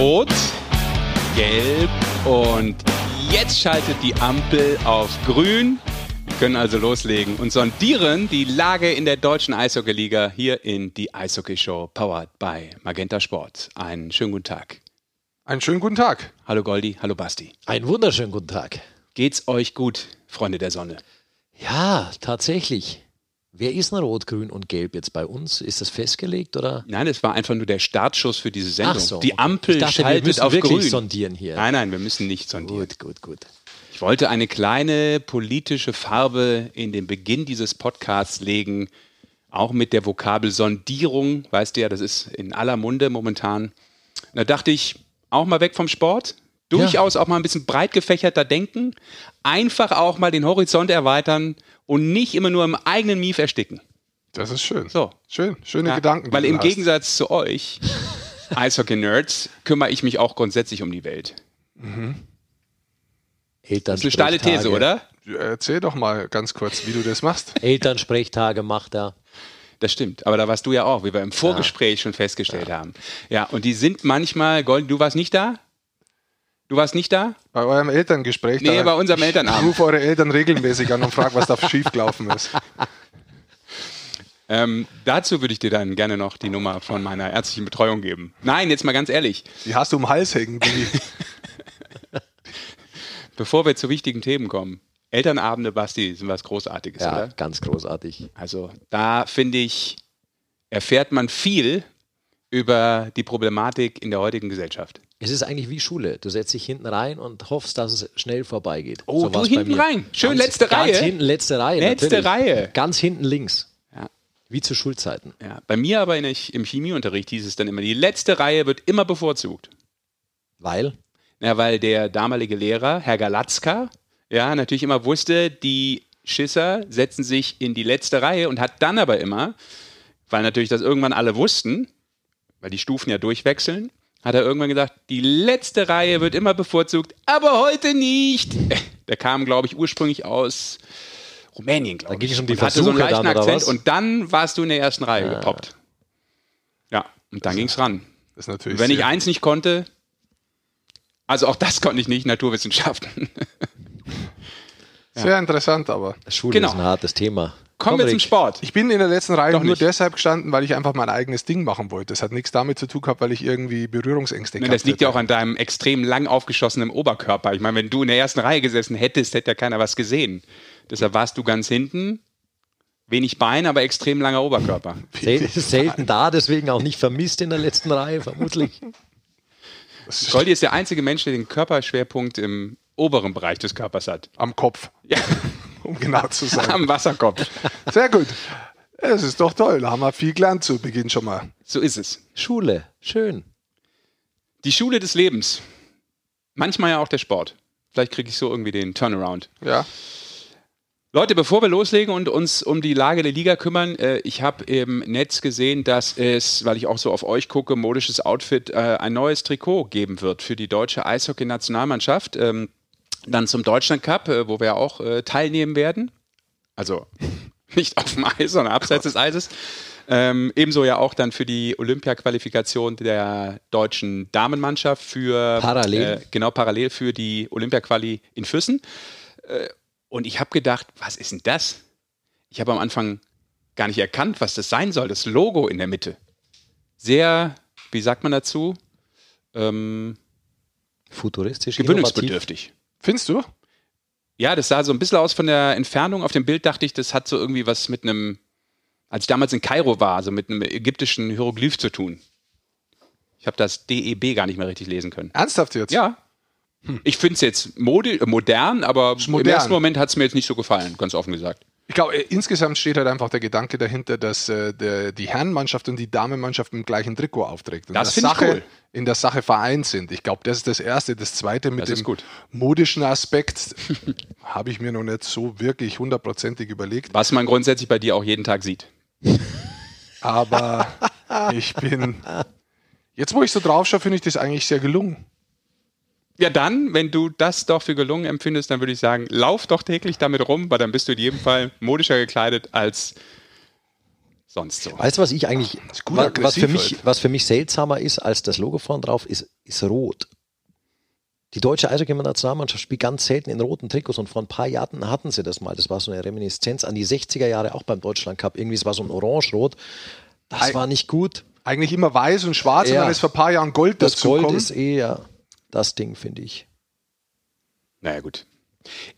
Rot, Gelb und jetzt schaltet die Ampel auf Grün. Wir können also loslegen und sondieren die Lage in der deutschen Eishockeyliga hier in die Eishockey-Show, powered by Magenta Sport. Einen schönen guten Tag. Einen schönen guten Tag. Hallo Goldi, hallo Basti. Einen wunderschönen guten Tag. Geht's euch gut, Freunde der Sonne? Ja, tatsächlich. Wer ist denn Rot, Grün und Gelb jetzt bei uns? Ist das festgelegt oder? Nein, es war einfach nur der Startschuss für diese Sendung. Ach so, die. Ampel ich dachte, schaltet wir müssen auf wirklich Grün. sondieren hier. Nein, nein, wir müssen nicht sondieren. Gut, gut, gut. Ich wollte eine kleine politische Farbe in den Beginn dieses Podcasts legen, auch mit der Vokabel Sondierung. Weißt du ja, das ist in aller Munde momentan. Da dachte ich, auch mal weg vom Sport, durchaus auch mal ein bisschen breit gefächerter denken, einfach auch mal den Horizont erweitern und nicht immer nur im eigenen Mief ersticken. Das ist schön. So. Schön, schöne Ja, Gedanken. Weil im hast. Gegensatz zu euch, Eishockey-Nerds, kümmere ich mich auch grundsätzlich um die Welt. Eltern Das ist eine steile These, oder? Erzähl doch mal ganz kurz, wie du das machst. Elternsprechtage macht er. Das stimmt, aber da warst du ja auch, wie wir im Vorgespräch schon festgestellt haben. Ja, und die sind manchmal, Golden, du warst nicht da? Du warst nicht da? Bei eurem Elterngespräch. Nee, da- bei unserem Ich Elternabend. rufe eure Eltern regelmäßig an und frage, was da schiefgelaufen ist. Ähm, dazu würde ich dir dann gerne noch die Nummer von meiner ärztlichen Betreuung geben. Nein, jetzt mal ganz ehrlich, Die hast du um den Hals hängen. Bevor wir zu wichtigen Themen kommen. Elternabende, Basti, sind was Großartiges, Ja, oder? ganz großartig. Also da finde ich, erfährt man viel über die Problematik in der heutigen Gesellschaft. Es ist eigentlich wie Schule. Du setzt dich hinten rein und hoffst, dass es schnell vorbeigeht. Oh, du war's bei hinten rein. Schön ganz, letzte ganz Reihe. hinten, letzte Reihe. Letzte natürlich. Reihe. Ganz hinten links. Ja. Wie zu Schulzeiten. Ja, bei mir aber in im Chemieunterricht hieß es dann immer, die letzte Reihe wird immer bevorzugt. Weil? Ja, weil der damalige Lehrer, Herr Galatzka, ja, natürlich immer wusste, die Schisser setzen sich in die letzte Reihe und hat dann aber immer, weil natürlich das irgendwann alle wussten, weil die Stufen ja durchwechseln, hat er irgendwann gesagt, die letzte Reihe wird immer bevorzugt, aber heute nicht. Der kam, glaube ich, ursprünglich aus Rumänien, glaube Da ich. ging es um die und hatte so einen Versuche leichten dann, Akzent und dann warst du in der ersten Reihe gepoppt. Ja, und dann ging es ran. Das ist natürlich Wenn ich eins nicht konnte, also auch das konnte ich nicht, Naturwissenschaften. sehr interessant, aber. Schule Genau. ist ein hartes Thema. Kommen wir Komm, zum. Sport. Ich bin in der letzten Reihe Doch nur nicht. deshalb gestanden, weil ich einfach mein eigenes Ding machen wollte. Das hat nichts damit zu tun gehabt, weil ich irgendwie Berührungsängste Ne, gehabt das liegt ja auch an deinem extrem lang aufgeschossenen Oberkörper. Ich meine, wenn du in der ersten Reihe gesessen hättest, hätte ja keiner was gesehen. Deshalb warst du ganz hinten, wenig Bein, aber extrem langer Oberkörper. Sel selten da, deswegen auch nicht vermisst in der letzten Reihe, vermutlich. Goldi ist der einzige Mensch, der den Körperschwerpunkt im oberen Bereich des Körpers hat. am Kopf, Ja, um genau zu sein. am Wasserkopf. Sehr gut. Es ist doch toll. Da haben wir viel gelernt zu Beginn schon mal. So ist es. Schule, schön. Die Schule des Lebens. Manchmal ja auch der Sport. Vielleicht kriege ich so irgendwie den Turnaround. Ja. Leute, bevor wir loslegen und uns um die Lage der Liga kümmern, äh, ich habe im Netz gesehen, dass es, weil ich auch so auf euch gucke, modisches Outfit, äh, ein neues Trikot geben wird für die deutsche Eishockey-Nationalmannschaft. Ähm, dann zum Deutschland Cup, äh, wo wir auch äh, teilnehmen werden. Also nicht auf dem Eis, sondern abseits des Eises. Ähm, ebenso ja auch dann für die Olympia-Qualifikation der deutschen Damenmannschaft für Parallel. Äh, genau parallel für die Olympia-Quali in Füssen. Und ich habe gedacht, was ist denn das? Ich habe am Anfang gar nicht erkannt, was das sein soll. Das Logo in der Mitte. Sehr, wie sagt man dazu? Ähm, Futuristisch, gewöhnungsbedürftig. Findest du? Ja, das sah so ein bisschen aus von der Entfernung. Auf dem Bild dachte ich, das hat so irgendwie was mit einem, als ich damals in Kairo war, so mit einem ägyptischen Hieroglyph zu tun. Ich habe das DEB gar nicht mehr richtig lesen können. Ernsthaft jetzt? Ja. Ich finde es jetzt äh, modern, aber im modern. ersten Moment hat es mir jetzt nicht so gefallen, ganz offen gesagt. Ich glaube, äh, insgesamt steht halt einfach der Gedanke dahinter, dass äh, der, die Herrenmannschaft und die Damenmannschaft im gleichen Trikot aufträgt. Und Das in find der ich cool. In der Sache vereint sind. Ich glaube, das ist das Erste. Das Zweite mit Das dem gut. modischen Aspekt habe ich mir noch nicht so wirklich hundertprozentig überlegt. Was man grundsätzlich bei dir auch jeden Tag sieht. Aber ich bin. Jetzt, wo ich so drauf schaue, finde ich das eigentlich sehr gelungen. Ja, dann, wenn du das doch für gelungen empfindest, dann würde ich sagen, lauf doch täglich damit rum, weil dann bist du in jedem Fall modischer gekleidet als sonst so. Weißt du, was ich eigentlich, wa- was für, mich, was für mich seltsamer ist als das Logo vorn drauf, ist, ist rot. Die deutsche Eishockey-Nationalmannschaft spielt ganz selten in roten Trikots und vor ein paar Jahren hatten sie das mal. Das war so eine Reminiszenz an die 60er Jahre auch beim Deutschland Cup. Irgendwie, es war so ein Orange-Rot. Das Ei- war nicht gut. Eigentlich immer weiß und schwarz Ja. und dann ist vor ein paar Jahren Gold Das dazu Gold gekommen. ist eher das Ding, finde ich. Naja, gut.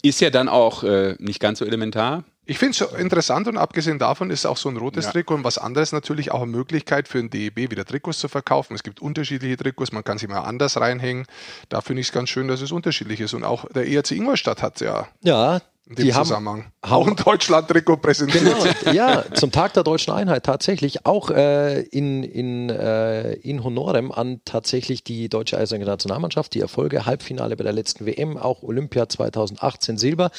Ist ja dann auch äh, nicht ganz so elementar. Ich finde es interessant und abgesehen davon ist auch so ein rotes Ja. Trikot und was anderes natürlich auch eine Möglichkeit für den DEB wieder Trikots zu verkaufen. Es gibt unterschiedliche Trikots, man kann sie mal anders reinhängen. Da finde ich es ganz schön, dass es unterschiedlich ist. Und auch der ERC Ingolstadt hat ja Ja, in dem die haben, Zusammenhang. haben- auch ein Deutschland-Trikot präsentiert. Genau, ja, zum Tag der deutschen Einheit tatsächlich. Auch äh, in, in, äh, in Honorem an tatsächlich die deutsche Eishockey-Nationalmannschaft, die Erfolge, Halbfinale bei der letzten WM, auch Olympia 2018 Silber,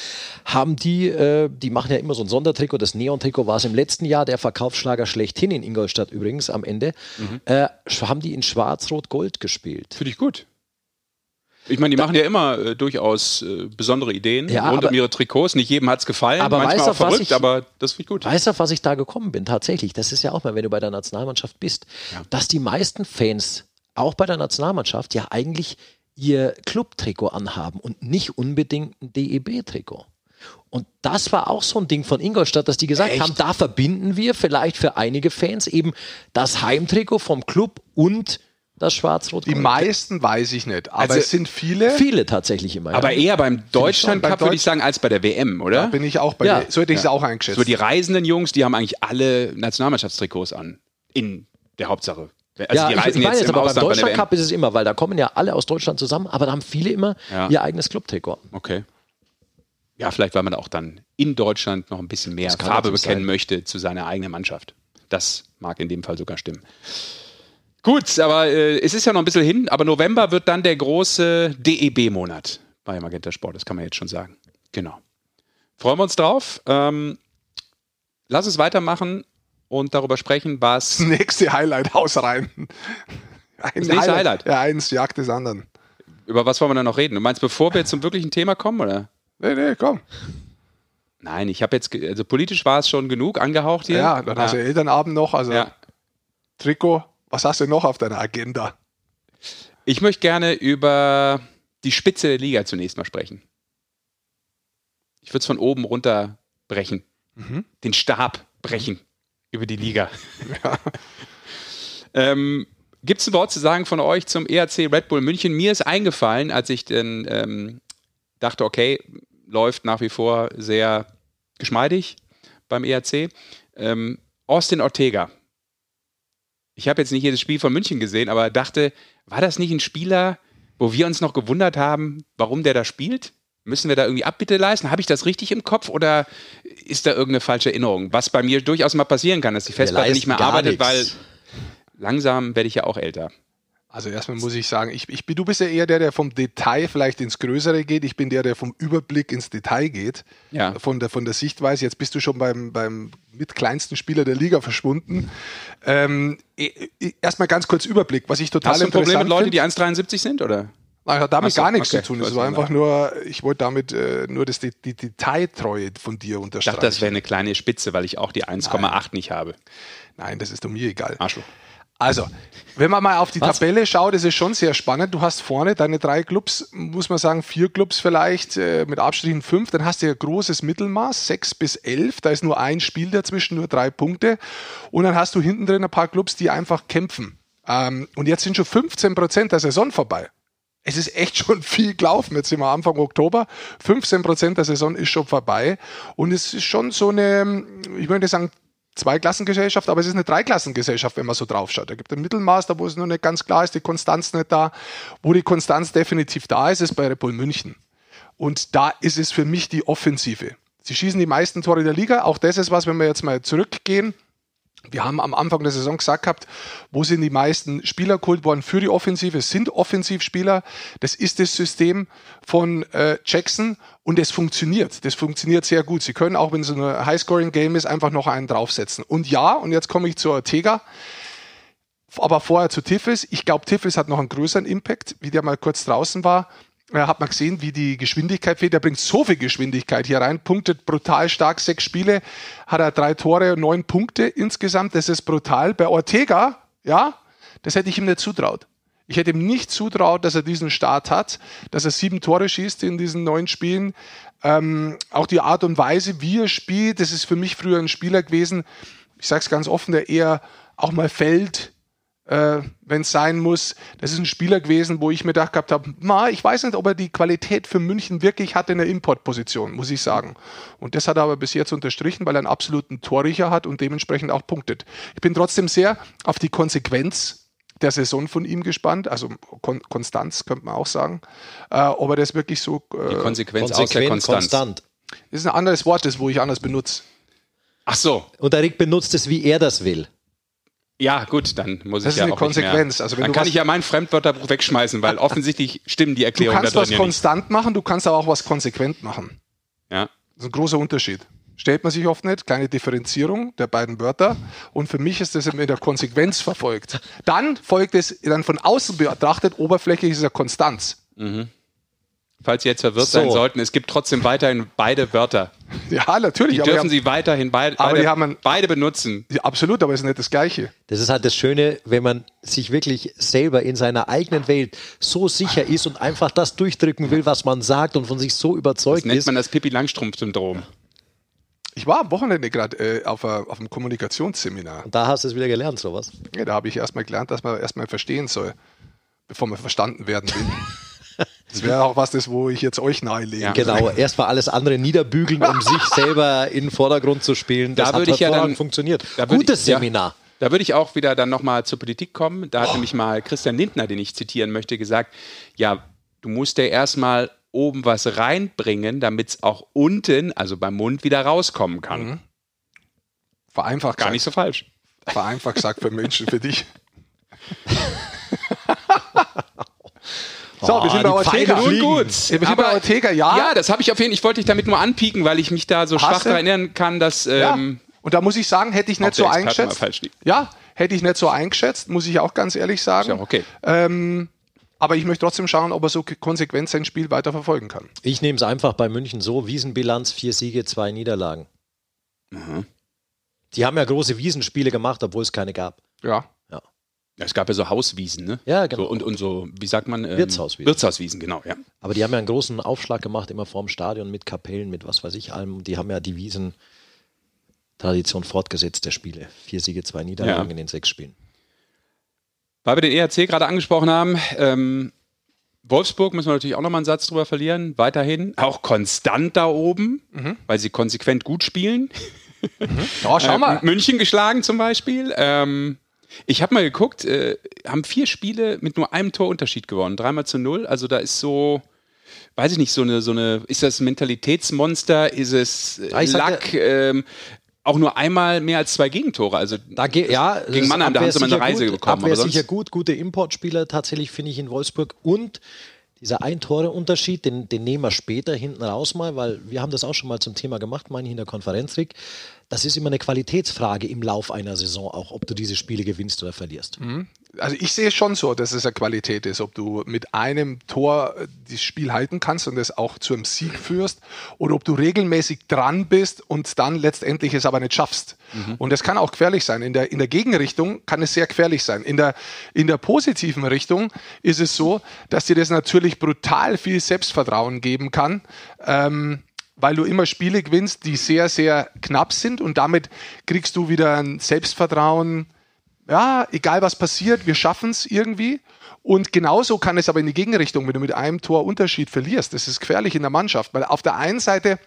haben die, äh, die machen ja immer so ein Sondertrikot, das Neon-Trikot war es im letzten Jahr, der Verkaufsschlager schlechthin in Ingolstadt übrigens am Ende, äh, sch- haben die in Schwarz-Rot-Gold gespielt. Finde ich gut. Ich meine, die machen ja immer äh, durchaus äh, besondere Ideen Ja, rund aber- um ihre Trikots. Nicht jedem hat es gefallen, Aber manchmal weißt du, auch verrückt, ich- aber das finde ich gut. Weißt du, auf was ich da gekommen bin? Tatsächlich, das ist ja auch mal, wenn du bei der Nationalmannschaft bist, dass die meisten Fans auch bei der Nationalmannschaft ja eigentlich ihr Clubtrikot anhaben und nicht unbedingt ein DEB-Trikot. Und das war auch so ein Ding von Ingolstadt, dass die gesagt Echt? haben, da verbinden wir vielleicht für einige Fans eben das Heimtrikot vom Club und das schwarz-rot. Die meisten weiß ich nicht, aber Also es sind viele. Viele tatsächlich immer. Aber ja. eher beim Deutschland beim Cup würde ich sagen, als bei der WM, Da oder? bin ich auch bei Ja. dir. So hätte ich es auch eingeschätzt. So die reisenden Jungs, die haben eigentlich alle Nationalmannschaftstrikots an. In der Hauptsache. Also ja, die reisen ich meine jetzt jetzt aber beim Ausland bei der Deutschland WM. Cup ist es immer, weil da kommen ja alle aus Deutschland zusammen, aber da haben viele immer Ja. ihr eigenes Clubtrikot. Okay. Ja, vielleicht, weil man auch dann in Deutschland noch ein bisschen mehr Farbe bekennen sein. möchte zu seiner eigenen Mannschaft. Das mag in dem Fall sogar stimmen. Gut, aber äh, es ist ja noch ein bisschen hin, aber November wird dann der große DEB-Monat bei Magenta Sport, das kann man jetzt schon sagen. Genau. Freuen wir uns drauf. Ähm, lass uns weitermachen und darüber sprechen, was. das nächste Highlight, Haus rein. Ein Das nächste Highlight? Ja, eins jagt des anderen. Über was wollen wir dann noch reden? Du meinst, bevor wir zum wirklichen Thema kommen, oder? Nee, nee, komm. Nein, ich habe jetzt, also politisch war es schon genug angehaucht hier. Ja, dann hast du Elternabend noch, also ja. Trikot. Was hast du noch auf deiner Agenda? Ich möchte gerne über die Spitze der Liga zunächst mal sprechen. Ich würde es von oben runter brechen. Mhm. Den Stab brechen über die Liga. ähm, Gibt es ein Wort zu sagen von euch zum ERC Red Bull München? Mir ist eingefallen, als ich dann ähm, dachte, okay, läuft nach wie vor sehr geschmeidig beim ERC. Ähm, Austin Ortega. Ich habe jetzt nicht jedes Spiel von München gesehen, aber dachte, war das nicht ein Spieler, wo wir uns noch gewundert haben, warum der da spielt? Müssen wir da irgendwie Abbitte leisten? Habe ich das richtig im Kopf oder ist da irgendeine falsche Erinnerung? Was bei mir durchaus mal passieren kann, dass die Festplatte nicht mehr arbeitet, weil nichts. langsam werde ich ja auch älter. Also erstmal muss ich sagen, ich, ich, bin- du bist ja eher der, der vom Detail vielleicht ins Größere geht. Ich bin der, der vom Überblick ins Detail geht. Ja. Von, der, von der Sichtweise. Jetzt bist du schon beim, beim mit kleinsten Spieler der Liga verschwunden. Ähm, erstmal ganz kurz Überblick, was ich total Hast du ein Problem mit Leuten, die 1,73 sind, oder? Nein, hat damit so, gar nichts okay. zu tun. Ich Es war einfach nur, ich wollte damit äh, nur das, die, die Detailtreue von dir Ich unterstreichen. dachte, das wäre eine kleine Spitze, weil ich auch die 1,8 nicht habe. Nein, das ist doch mir egal. Arschloch. Also, wenn man mal auf die Was? Tabelle schaut, ist es schon sehr spannend. Du hast vorne deine drei Clubs, muss man sagen, vier Clubs vielleicht, äh, mit Abstrichen fünf. Dann hast du ein großes Mittelmaß, sechs bis elf. Da ist nur ein Spiel dazwischen, nur drei Punkte. Und dann hast du hinten drin ein paar Clubs, die einfach kämpfen. Ähm, und jetzt sind schon 15 Prozent der Saison vorbei. Es ist echt schon viel gelaufen. Jetzt sind wir Anfang Oktober. 15 Prozent der Saison ist schon vorbei. Und es ist schon so eine, ich würde sagen, Zweiklassengesellschaft, aber es ist eine Dreiklassengesellschaft, wenn man so drauf schaut. Da gibt es ein Mittelmaß, da wo es noch nicht ganz klar ist, die Konstanz nicht da. Wo die Konstanz definitiv da ist, ist bei Red Bull München. Und da ist es für mich die Offensive. Sie schießen die meisten Tore der Liga. Auch das ist was, wenn wir jetzt mal zurückgehen. Wir haben am Anfang der Saison gesagt gehabt, wo sind die meisten Spieler geholt worden für die Offensive? Es sind Offensivspieler. Das ist das System von äh, Jackson und es funktioniert. Das funktioniert sehr gut. Sie können auch, wenn es ein Highscoring-Game ist, einfach noch einen draufsetzen. Und ja, und jetzt komme ich zu Ortega. Aber vorher zu Tiffes. Ich glaube, Tiffes hat noch einen größeren Impact, wie der mal kurz draußen war. Ja, hat man gesehen, wie die Geschwindigkeit fehlt. Er bringt so viel Geschwindigkeit hier rein, punktet brutal stark. Sechs Spiele hat er drei Tore, neun Punkte insgesamt. Das ist brutal. Bei Ortega, ja, das hätte ich ihm nicht zutraut. Ich hätte ihm nicht zutraut, dass er diesen Start hat, dass er sieben Tore schießt in diesen neun Spielen. Ähm, auch die Art und Weise, wie er spielt, das ist für mich früher ein Spieler gewesen, ich sage es ganz offen, der eher auch mal fällt, äh, wenn es sein muss. Das ist ein Spieler gewesen, wo ich mir gedacht gehabt habe, ich weiß nicht, ob er die Qualität für München wirklich hat in der Importposition, muss ich sagen. Und das hat er aber bis jetzt unterstrichen, weil er einen absoluten Torricher hat und dementsprechend auch punktet. Ich bin trotzdem sehr auf die Konsequenz der Saison von ihm gespannt, also Kon Konstanz könnte man auch sagen, äh, ob er das wirklich so... Äh, die Konsequenz aus der Konstanz. Konstant. Das ist ein anderes Wort, das wo ich anders benutze. Ach so. Und der Rick benutzt es, wie er das will. Ja, gut, dann muss das ich ja auch Das ist eine Konsequenz. Also dann kann ich ja mein Fremdwörterbuch wegschmeißen, weil offensichtlich stimmen die Erklärungen da drin Du kannst was konstant machen, du kannst aber auch was konsequent machen. Ja. Das ist ein großer Unterschied. Stellt man sich oft nicht, kleine Differenzierung der beiden Wörter. Und für mich ist das in der Konsequenz verfolgt. Dann folgt es dann von außen betrachtet, oberflächlich ist es ja Konstanz. Mhm. Falls Sie jetzt verwirrt so. sein sollten, es gibt trotzdem weiterhin beide Wörter. Ja, natürlich. Die dürfen haben, Sie weiterhin beide, beide, einen, beide benutzen. Ja, absolut, aber es ist nicht das Gleiche. Das ist halt das Schöne, wenn man sich wirklich selber in seiner eigenen Welt so sicher ist und einfach das durchdrücken will, was man sagt und von sich so überzeugt ist. Das nennt ist. man das Pippi-Langstrumpf-Syndrom. Ich war am Wochenende gerade äh, auf, auf einem Kommunikationsseminar. Und da hast du es wieder gelernt, sowas? Ja, da habe ich erstmal gelernt, dass man erstmal verstehen soll, bevor man verstanden werden will. Das wäre auch was, das, wo ich jetzt euch nahelege. Ja. Genau, erstmal alles andere niederbügeln, um sich selber in den Vordergrund zu spielen. Das da würde ich ja dann funktioniert. Da Gutes ich, Seminar. Ja, da würde ich auch wieder dann nochmal zur Politik kommen. Da hat oh. nämlich mal Christian Lindner, den ich zitieren möchte, gesagt, ja, du musst ja erstmal oben was reinbringen, damit es auch unten, also beim Mund, wieder rauskommen kann. Mhm. Vereinfacht Gar nicht so falsch. Vereinfacht gesagt für Menschen, für dich. So, wir sind oh, bei Ortega. Nun gut. Wir sind bei Ortega, ja. Ja, das habe ich auf jeden Fall. Ich wollte dich damit nur anpieken, weil ich mich da so Hast schwach daran erinnern kann, dass. Ähm, ja. Und da muss ich sagen, hätte ich nicht so eingeschätzt. Ja, hätte ich nicht so eingeschätzt, muss ich auch ganz ehrlich sagen. Ist ja okay. Ähm, aber ich möchte trotzdem schauen, ob er so konsequent sein Spiel weiter verfolgen kann. Ich nehme es einfach bei München so: Wiesenbilanz, vier Siege, zwei Niederlagen. Mhm. Die haben ja große Wiesenspiele gemacht, obwohl es keine gab. Ja. Es gab ja so Hauswiesen, ne? Ja, genau. So, und, und so, wie sagt man? Ähm, Wirtshauswiesen. Wirtshauswiesen, genau, ja. Aber die haben ja einen großen Aufschlag gemacht, immer vorm Stadion mit Kapellen, mit was weiß ich allem. Die haben ja die Wiesen-Tradition fortgesetzt der Spiele. Vier Siege, zwei Niederlagen ja. in den sechs Spielen. Weil wir den ERC gerade angesprochen haben, ähm, Wolfsburg müssen wir natürlich auch nochmal einen Satz drüber verlieren. Weiterhin auch konstant da oben, mhm. weil sie konsequent gut spielen. Mhm. Oh, schau mal. Äh, München geschlagen zum Beispiel. Ähm, ich habe mal geguckt, äh, haben vier Spiele mit nur einem Torunterschied gewonnen, dreimal zu null. Also da ist so, weiß ich nicht, so eine, so eine, ist das Mentalitätsmonster, ist es äh, Lack, ähm, auch nur einmal mehr als zwei Gegentore. Also da ge ja, gegen Mannheim, da haben sie mal eine Reise gut, bekommen. Abwehr aber sicher gut, gute Importspieler tatsächlich finde ich in Wolfsburg und dieser Ein-Tore-Unterschied, den, den nehmen wir später hinten raus mal, weil wir haben das auch schon mal zum Thema gemacht, meine ich, in der Konferenz, Rick das ist immer eine Qualitätsfrage im Lauf einer Saison auch, ob du diese Spiele gewinnst oder verlierst. Mhm. Also ich sehe schon so, dass es eine Qualität ist, ob du mit einem Tor äh, das Spiel halten kannst und es auch zu einem Sieg führst oder ob du regelmäßig dran bist und dann letztendlich es aber nicht schaffst. Mhm. Und das kann auch gefährlich sein. In der, in der Gegenrichtung kann es sehr gefährlich sein. In der, in der positiven Richtung ist es so, dass dir das natürlich brutal viel Selbstvertrauen geben kann. Ähm, weil du immer Spiele gewinnst, die sehr, sehr knapp sind und damit kriegst du wieder ein Selbstvertrauen. Ja, egal was passiert, wir schaffen es irgendwie. Und genauso kann es aber in die Gegenrichtung, wenn du mit einem Tor Unterschied verlierst. Das ist gefährlich in der Mannschaft, weil auf der einen Seite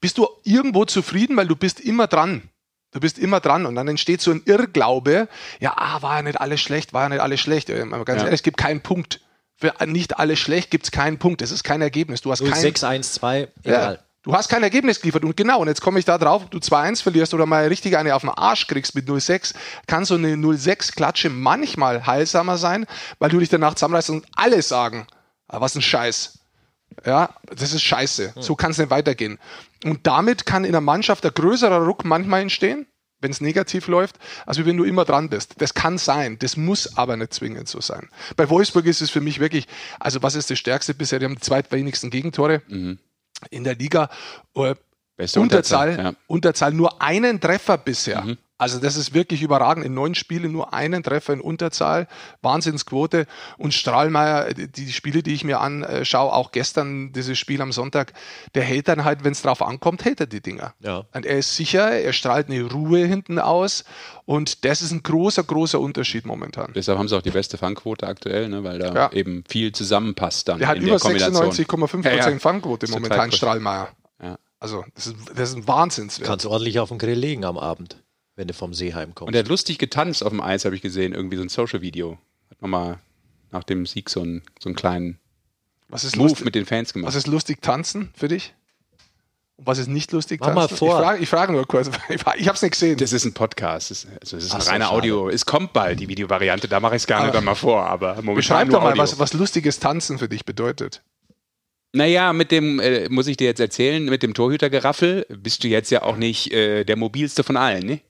bist du irgendwo zufrieden, weil du bist immer dran. Du bist immer dran und dann entsteht so ein Irrglaube, ja, ah, war ja nicht alles schlecht, war ja nicht alles schlecht. Äh, ganz ja. ehrlich, es gibt keinen Punkt für nicht alles schlecht, gibt es keinen Punkt. Es ist kein Ergebnis. Du hast 0, kein, 6, 1, 2, egal. Ja, du hast kein Ergebnis geliefert. Und genau, und jetzt komme ich da drauf, ob du 2-1 verlierst oder mal richtig eine auf den Arsch kriegst mit 0-6, kann so eine 0-6-Klatsche manchmal heilsamer sein, weil du dich danach zusammenreißt und alle sagen, ah, was ein Scheiß. Ja, das ist scheiße. So kann es nicht weitergehen. Und damit kann in der Mannschaft ein größerer Ruck manchmal entstehen. Wenn es negativ läuft, als wenn du immer dran bist. Das kann sein, das muss aber nicht zwingend so sein. Bei Wolfsburg ist es für mich wirklich, also was ist das Stärkste bisher? Die haben die zweitwenigsten Gegentore mhm. in der Liga. Äh, Unterzahl, Unterzahl, ja. Unterzahl nur einen Treffer bisher. Mhm. Also das ist wirklich überragend. In neun Spielen nur einen Treffer in Unterzahl. Wahnsinnsquote. Und Strahlmeier, die Spiele, die ich mir anschaue, auch gestern dieses Spiel am Sonntag, der hält dann halt, wenn es drauf ankommt, hält er die Dinger. Ja. Und er ist sicher, er strahlt eine Ruhe hinten aus. Und das ist ein großer, großer Unterschied momentan. Deshalb haben sie auch die beste Fangquote aktuell, ne? weil da ja. eben viel zusammenpasst dann. Der hat über 96,5% ja, ja. Fangquote momentan, Strahlmeier. Ja. Also das ist, das ist ein Wahnsinnswert. Kannst du ordentlich auf den Grill legen am Abend wenn du vom See heimkommst. Und er hat lustig getanzt auf dem Eis, habe ich gesehen, irgendwie so ein Social-Video. Hat nochmal nach dem Sieg so einen, so einen kleinen was ist Move lustig, mit den Fans gemacht. Was ist lustig tanzen für dich? Und was ist nicht lustig tanzen? Mach mal vor. Ich frage, ich frage nur kurz, ich, habe es nicht gesehen. Das ist ein Podcast, das ist, also das ist ein reiner so, Audio. Es kommt bald, die Videovariante, da mache ich es gar nicht einmal vor. Aber momentan Beschreib doch mal, was, was lustiges Tanzen für dich bedeutet. Naja, mit dem, äh, muss ich dir jetzt erzählen, mit dem Torhütergeraffel bist du jetzt ja auch nicht äh, der mobilste von allen, ne?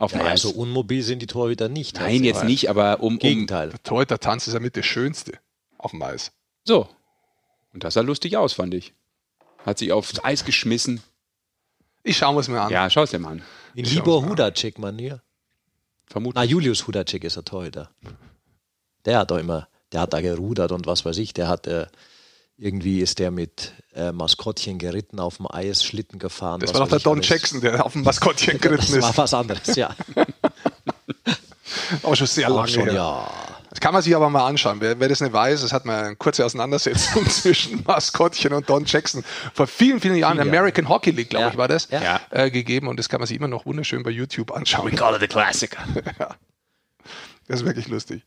Auf ja, Eis. So unmobil sind die Torhüter nicht. Nein, jetzt nicht, aber um. Gegenteil. Der Torhüter-Tanz ist ja mit das Schönste auf dem Eis. So. Und das sah lustig aus, fand ich. Hat sich aufs Eis geschmissen. Ich schaue es mir an. Ja, schau es dir mal an. In Libor Hudacek-Manier. Vermutlich. Ah, Julius Hudacek ist der Torhüter. Der hat doch immer, der hat da gerudert und was weiß ich, der hat. Äh, irgendwie ist der mit äh, Maskottchen geritten auf dem Eis, Schlitten gefahren. Das war doch der Don alles. Jackson, der auf dem Maskottchen geritten ist. Das war was anderes, ja. aber schon sehr lange schon, ja. Das kann man sich aber mal anschauen. Wer, wer das nicht weiß, es hat mal eine kurze Auseinandersetzung zwischen Maskottchen und Don Jackson vor vielen, vielen Jahren, in der American Hockey League, glaube ja. ich, war das, ja. äh, gegeben. Und das kann man sich immer noch wunderschön bei YouTube anschauen. We call it a classic. ja. Das ist wirklich lustig.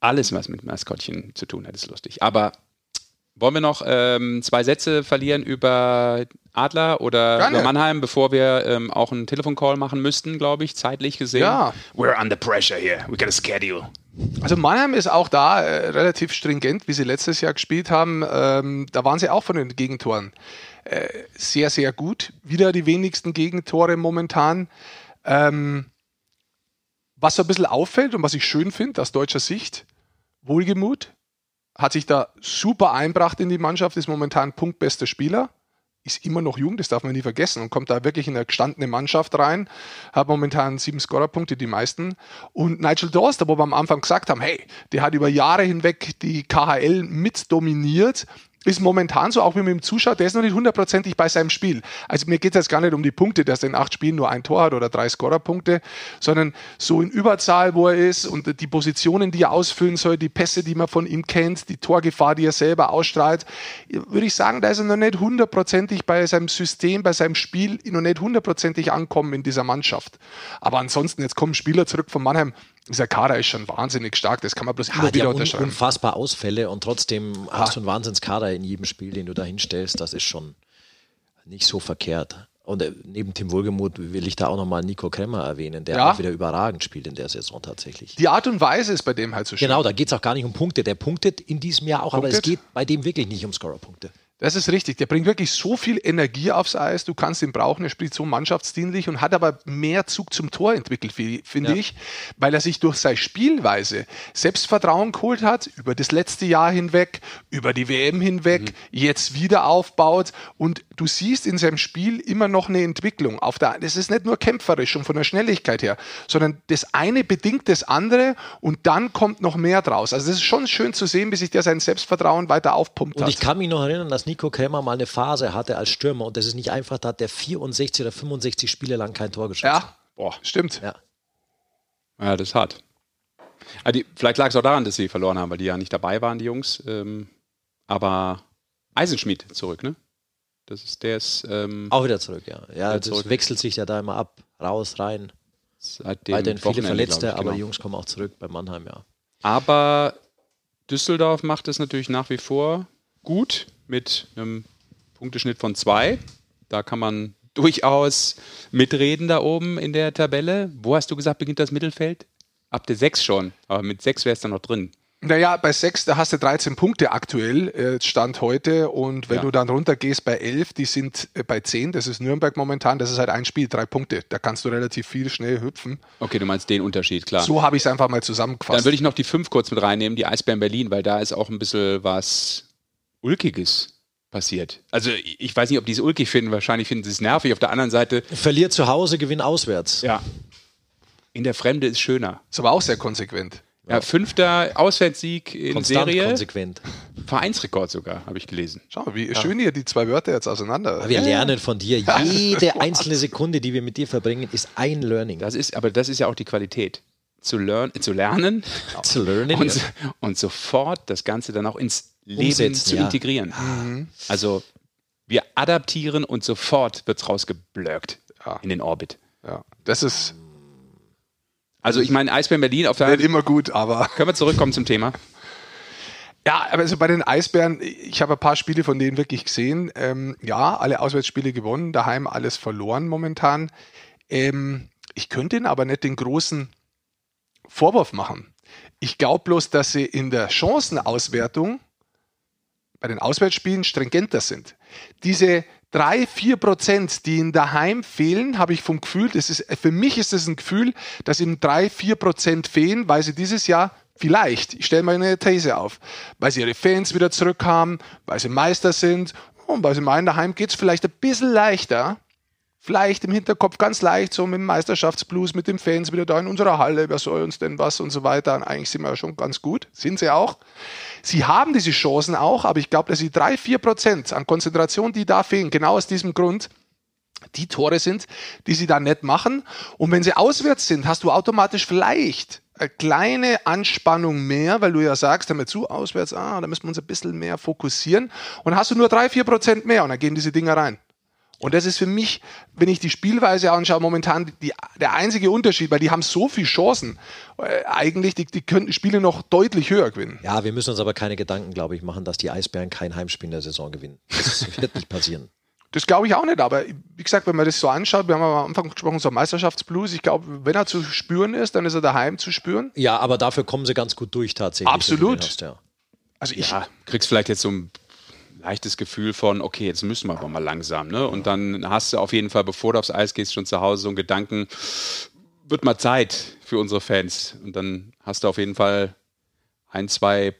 Alles, was mit Maskottchen zu tun hat, ist lustig. Aber wollen wir noch ähm, zwei Sätze verlieren über Adler oder Gerne. über Mannheim, bevor wir ähm, auch einen Telefoncall machen müssten, glaube ich, zeitlich gesehen? Ja. We're under pressure here. We got a schedule. Also Mannheim ist auch da äh, relativ stringent, wie sie letztes Jahr gespielt haben. Ähm, da waren sie auch von den Gegentoren äh, sehr, sehr gut. Wieder die wenigsten Gegentore momentan. Ähm, was so ein bisschen auffällt und was ich schön finde aus deutscher Sicht, Wohlgemut, hat sich da super einbracht in die Mannschaft, ist momentan punktbester Spieler, ist immer noch jung, das darf man nie vergessen und kommt da wirklich in eine gestandene Mannschaft rein, hat momentan sieben Scorerpunkte, die meisten. Und Nigel Dorster, wo wir am Anfang gesagt haben, hey, der hat über Jahre hinweg die KHL mit dominiert, ist momentan so, auch wenn man ihm zuschaut, der ist noch nicht hundertprozentig bei seinem Spiel. Also mir geht es jetzt gar nicht um die Punkte, dass er in acht Spielen nur ein Tor hat oder drei Scorerpunkte, sondern so in Überzahl, wo er ist und die Positionen, die er ausfüllen soll, die Pässe, die man von ihm kennt, die Torgefahr, die er selber ausstrahlt, würde ich sagen, da ist er noch nicht hundertprozentig bei seinem System, bei seinem Spiel, noch nicht hundertprozentig ankommen in dieser Mannschaft. Aber ansonsten, jetzt kommen Spieler zurück von Mannheim, dieser Kader ist schon wahnsinnig stark, das kann man bloß immer wieder unterschreiben. Unfassbar Ausfälle und trotzdem ha. hast du einen Wahnsinnskader in jedem Spiel, den du da hinstellst. Das ist schon nicht so verkehrt. Und äh, neben Tim Wohlgemuth will ich da auch nochmal Nico Kremmer erwähnen, der ja. auch wieder überragend spielt in der Saison tatsächlich. Die Art und Weise ist bei dem halt so schön. Genau, da geht es auch gar nicht um Punkte. Der punktet in diesem Jahr auch, punktet? aber es geht bei dem wirklich nicht um Scorerpunkte. Das ist richtig. Der bringt wirklich so viel Energie aufs Eis. Du kannst ihn brauchen. Er spielt so mannschaftsdienlich und hat aber mehr Zug zum Tor entwickelt, finde ja. ich, weil er sich durch seine Spielweise Selbstvertrauen geholt hat, über das letzte Jahr hinweg, über die WM hinweg, mhm. jetzt wieder aufbaut und du siehst in seinem Spiel immer noch eine Entwicklung. Auf der, das ist nicht nur kämpferisch und von der Schnelligkeit her, sondern das eine bedingt das andere und dann kommt noch mehr draus. Also das ist schon schön zu sehen, wie sich der sein Selbstvertrauen weiter aufpumpt und hat. Und ich kann mich noch erinnern, dass Nico Krämer mal eine Phase hatte als Stürmer und das ist nicht einfach, da hat der 64 oder 65 Spiele lang kein Tor geschossen. Ja, boah, stimmt. Ja, ja das ist hart. Also die, vielleicht lag es auch daran, dass sie verloren haben, weil die ja nicht dabei waren, die Jungs. Ähm, aber Eisenschmied zurück, ne? Das ist, der ist. Ähm, auch wieder zurück, ja. Ja, das zurück. wechselt sich ja da immer ab, raus, rein. Seitdem Weiterhin viele Verletzte, ich, aber genau. die Jungs kommen auch zurück bei Mannheim, ja. Aber Düsseldorf macht es natürlich nach wie vor gut mit einem Punkteschnitt von zwei. Da kann man durchaus mitreden da oben in der Tabelle. Wo hast du gesagt, beginnt das Mittelfeld? Ab der sechs schon, aber mit sechs wäre es dann noch drin. Naja, bei 6, da hast du 13 Punkte aktuell, äh, Stand heute. Und wenn Ja. du dann runtergehst bei 11, die sind äh, bei 10, das ist Nürnberg momentan, das ist halt ein Spiel, drei Punkte. Da kannst du relativ viel schnell hüpfen. Okay, du meinst den Unterschied, klar. So habe ich es einfach mal Dann zusammengefasst. würde ich noch die fünf kurz mit reinnehmen, die Eisbären Berlin, weil da ist auch ein bisschen was Ulkiges passiert. Also ich weiß nicht, ob die es ulkig finden, wahrscheinlich finden sie es nervig. Auf der anderen Seite, Verliert zu Hause, Gewinn auswärts. ja, in der Fremde ist schöner. ist aber auch sehr konsequent. Ja, fünfter Auswärtssieg in Konstant, Serie, konsequent. Vereinsrekord sogar, habe ich gelesen. Schau, wie schön hier die zwei Wörter jetzt auseinander. Wir lernen von dir. Jede einzelne Sekunde, die wir mit dir verbringen, ist ein Learning. Das ist, aber das ist ja auch die Qualität. Zu, learn, zu lernen To learning. und, und sofort das Ganze dann auch ins Leben Umsetzen, zu ja. integrieren. Mhm. Also wir adaptieren und sofort wird es rausgeblöckt Ja. in den Orbit. Ja, das ist Also ich meine, Eisbären Berlin, auf der nicht immer gut, aber können wir zurückkommen zum Thema. Ja, aber also bei den Eisbären, ich habe ein paar Spiele von denen wirklich gesehen. Ähm, ja, alle Auswärtsspiele gewonnen, daheim alles verloren momentan. Ähm, ich könnte ihnen aber nicht den großen Vorwurf machen. Ich glaube bloß, dass sie in der Chancenauswertung bei den Auswärtsspielen stringenter sind. Diese drei, vier Prozent, die ihnen daheim fehlen, habe ich vom Gefühl, das ist, für mich ist es ein Gefühl, dass ihnen drei, vier Prozent fehlen, weil sie dieses Jahr vielleicht, ich stelle mal eine These auf, weil sie ihre Fans wieder zurückhaben, weil sie Meister sind und weil sie meinen, daheim geht es vielleicht ein bisschen leichter, vielleicht im Hinterkopf ganz leicht, so mit dem Meisterschaftsblues, mit den Fans wieder da in unserer Halle, wer soll uns denn was und so weiter. Und eigentlich sind wir ja schon ganz gut, sind sie auch. Sie haben diese Chancen auch, aber ich glaube, dass sie drei, vier Prozent an Konzentration, die da fehlen, genau aus diesem Grund, die Tore sind, die sie da nicht machen. Und wenn sie auswärts sind, hast du automatisch vielleicht eine kleine Anspannung mehr, weil du ja sagst, hör mal zu, auswärts, ah, da müssen wir uns ein bisschen mehr fokussieren. Und hast du nur drei, vier Prozent mehr und dann gehen diese Dinger rein. Und das ist für mich, wenn ich die Spielweise anschaue, momentan die, der einzige Unterschied, weil die haben so viele Chancen. Äh, eigentlich, die, die könnten Spiele noch deutlich höher gewinnen. Ja, wir müssen uns aber keine Gedanken, glaube ich, machen, dass die Eisbären kein Heimspiel in der Saison gewinnen. Das wird nicht passieren. Das glaube ich auch nicht, aber wie gesagt, wenn man das so anschaut, wir haben am Anfang gesprochen, so Meisterschaftsblues, ich glaube, wenn er zu spüren ist, dann ist er daheim zu spüren. Ja, aber dafür kommen sie ganz gut durch tatsächlich. Absolut. hast, ja. Also ich, Ja, kriegst vielleicht jetzt so ein leichtes Gefühl von, okay, jetzt müssen wir aber mal langsam, ne? Und dann hast du auf jeden Fall, bevor du aufs Eis gehst, schon zu Hause so einen Gedanken, wird mal Zeit für unsere Fans. Und dann hast du auf jeden Fall ein, zwei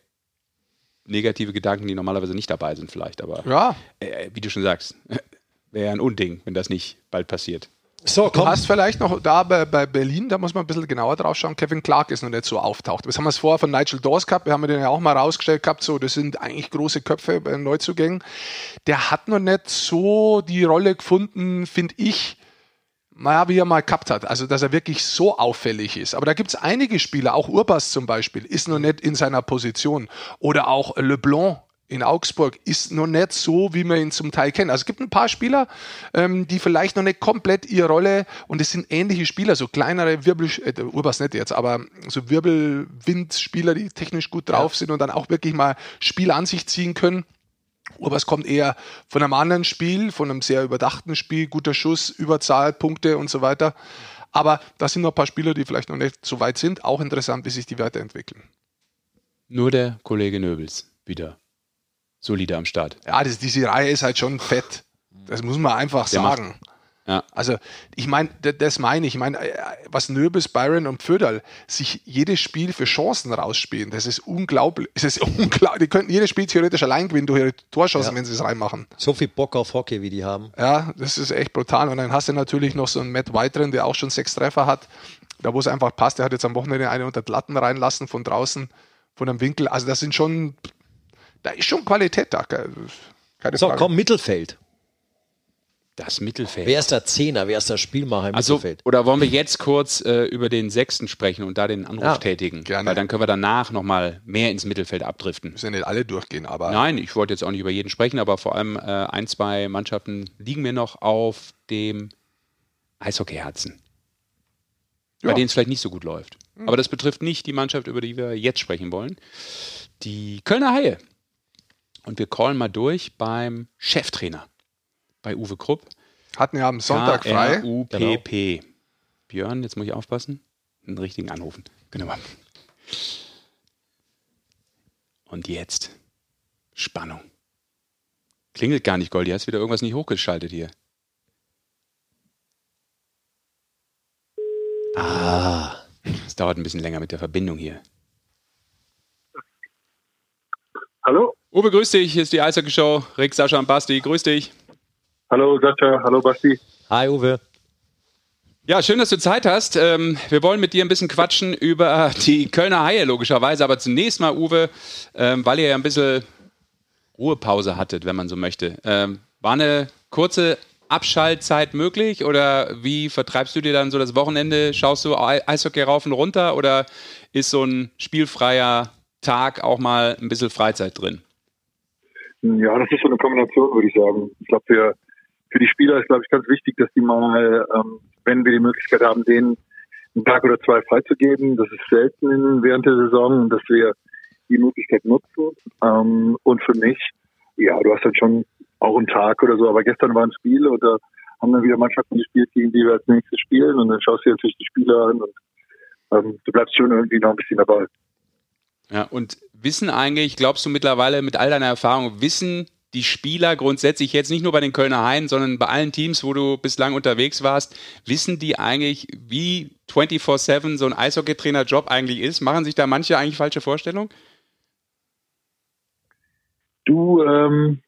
negative Gedanken, die normalerweise nicht dabei sind, vielleicht. Aber ja, äh, wie du schon sagst, wäre ja ein Unding, wenn das nicht bald passiert. So, du komm. hast vielleicht noch da bei, bei Berlin, da muss man ein bisschen genauer drauf schauen, Kevin Clark ist noch nicht so auftaucht. Das haben wir es vorher von Nigel Dawes gehabt, wir haben den ja auch mal rausgestellt gehabt, so, das sind eigentlich große Köpfe bei Neuzugängen. Der hat noch nicht so die Rolle gefunden, finde ich, naja, wie er mal gehabt hat. Also, dass er wirklich so auffällig ist. Aber da gibt es einige Spieler, auch Urbas zum Beispiel, ist noch nicht in seiner Position. Oder auch Leblanc in Augsburg ist noch nicht so, wie man ihn zum Teil kennt. Also es gibt ein paar Spieler, ähm, die vielleicht noch nicht komplett ihre Rolle, und es sind ähnliche Spieler, so kleinere Wirbel, äh, Urbas nicht jetzt, aber so Wirbelwindspieler, die technisch gut drauf sind und dann auch wirklich mal Spiel an sich ziehen können. Urbas kommt eher von einem anderen Spiel, von einem sehr überdachten Spiel, guter Schuss, Überzahl, Punkte und so weiter. Aber da sind noch ein paar Spieler, die vielleicht noch nicht so weit sind. Auch interessant, wie sich die weiterentwickeln. Nur der Kollege Nöbels wieder solide am Start. Ja, das, diese Reihe ist halt schon fett. Das muss man einfach Der macht- sagen. Ja. Also, ich meine, das meine ich. Ich meine, äh, was Nöbels, Byron und Pföderl sich jedes Spiel für Chancen rausspielen, das ist unglaublich. Das ist unglaublich. Die könnten jedes Spiel theoretisch allein gewinnen durch ihre Torschancen, Ja. wenn sie es reinmachen. So viel Bock auf Hockey, wie die haben. Ja, das ist echt brutal. Und dann hast du natürlich noch so einen Matt White drin, der auch schon sechs Treffer hat. Da, wo es einfach passt, der hat jetzt am Wochenende eine unter die Latten reinlassen von draußen, von einem Winkel. Also, das sind schon, da ist schon Qualität da. Keine So, Frage. komm, Mittelfeld. Das Mittelfeld. Wer ist der Zehner? Wer ist der Spielmacher im Also, Mittelfeld? oder wollen wir jetzt kurz äh, über den Sechsten sprechen und da den Anruf Ja, tätigen? gerne. Weil dann können wir danach nochmal mehr ins Mittelfeld abdriften. müssen ja nicht alle durchgehen, aber Nein, ich wollte jetzt auch nicht über jeden sprechen, aber vor allem äh, ein, zwei Mannschaften liegen mir noch auf dem Eishockeyherzen. Bei Ja. denen es vielleicht nicht so gut läuft. Aber das betrifft nicht die Mannschaft, über die wir jetzt sprechen wollen. Die Kölner Haie. Und wir callen mal durch beim Cheftrainer. Bei Uwe Krupp. hatten ja am Sonntag frei. K-R-U-P-P. Björn, jetzt muss ich aufpassen. Einen richtigen anrufen. Genau. Und jetzt Spannung. Klingelt gar nicht, Goldi. Hast wieder irgendwas nicht hochgeschaltet hier? Ah, es dauert ein bisschen länger mit der Verbindung hier. Hallo? Uwe, grüß dich. Hier ist die Eishockey-Show. Rick, Sascha und Basti. Grüß dich. Hallo Sascha, hallo Basti. Hi Uwe. Ja, schön, dass du Zeit hast. Ähm, wir wollen mit dir ein bisschen quatschen über die Kölner Haie, logischerweise. Aber zunächst mal, Uwe, ähm, weil ihr ja ein bisschen Ruhepause hattet, wenn man so möchte. Ähm, war eine kurze Abschaltzeit möglich oder wie vertreibst du dir dann so das Wochenende? Schaust du Eishockey rauf und runter oder ist so ein spielfreier Tag auch mal ein bisschen Freizeit drin? Ja, das ist so eine Kombination, würde ich sagen. Ich glaube, für, für die Spieler ist, glaube ich, ganz wichtig, dass die mal ähm, wenn wir die Möglichkeit haben, denen einen Tag oder zwei freizugeben. Das ist selten während der Saison, dass wir die Möglichkeit nutzen. Ähm, und für mich, ja, du hast dann schon auch einen Tag oder so, aber gestern war ein Spiel da haben dann wieder Mannschaften gespielt, gegen die wir als nächstes spielen und dann schaust du natürlich die Spieler an und ähm, du bleibst schon irgendwie noch ein bisschen dabei. Ja, und wissen eigentlich, glaubst du mittlerweile mit all deiner Erfahrung, wissen die Spieler grundsätzlich jetzt nicht nur bei den Kölner Haien, sondern bei allen Teams, wo du bislang unterwegs warst, wissen die eigentlich, wie 24-7 so ein Eishockeytrainer-Job eigentlich ist? Machen sich da manche eigentlich falsche Vorstellungen? Du, ähm,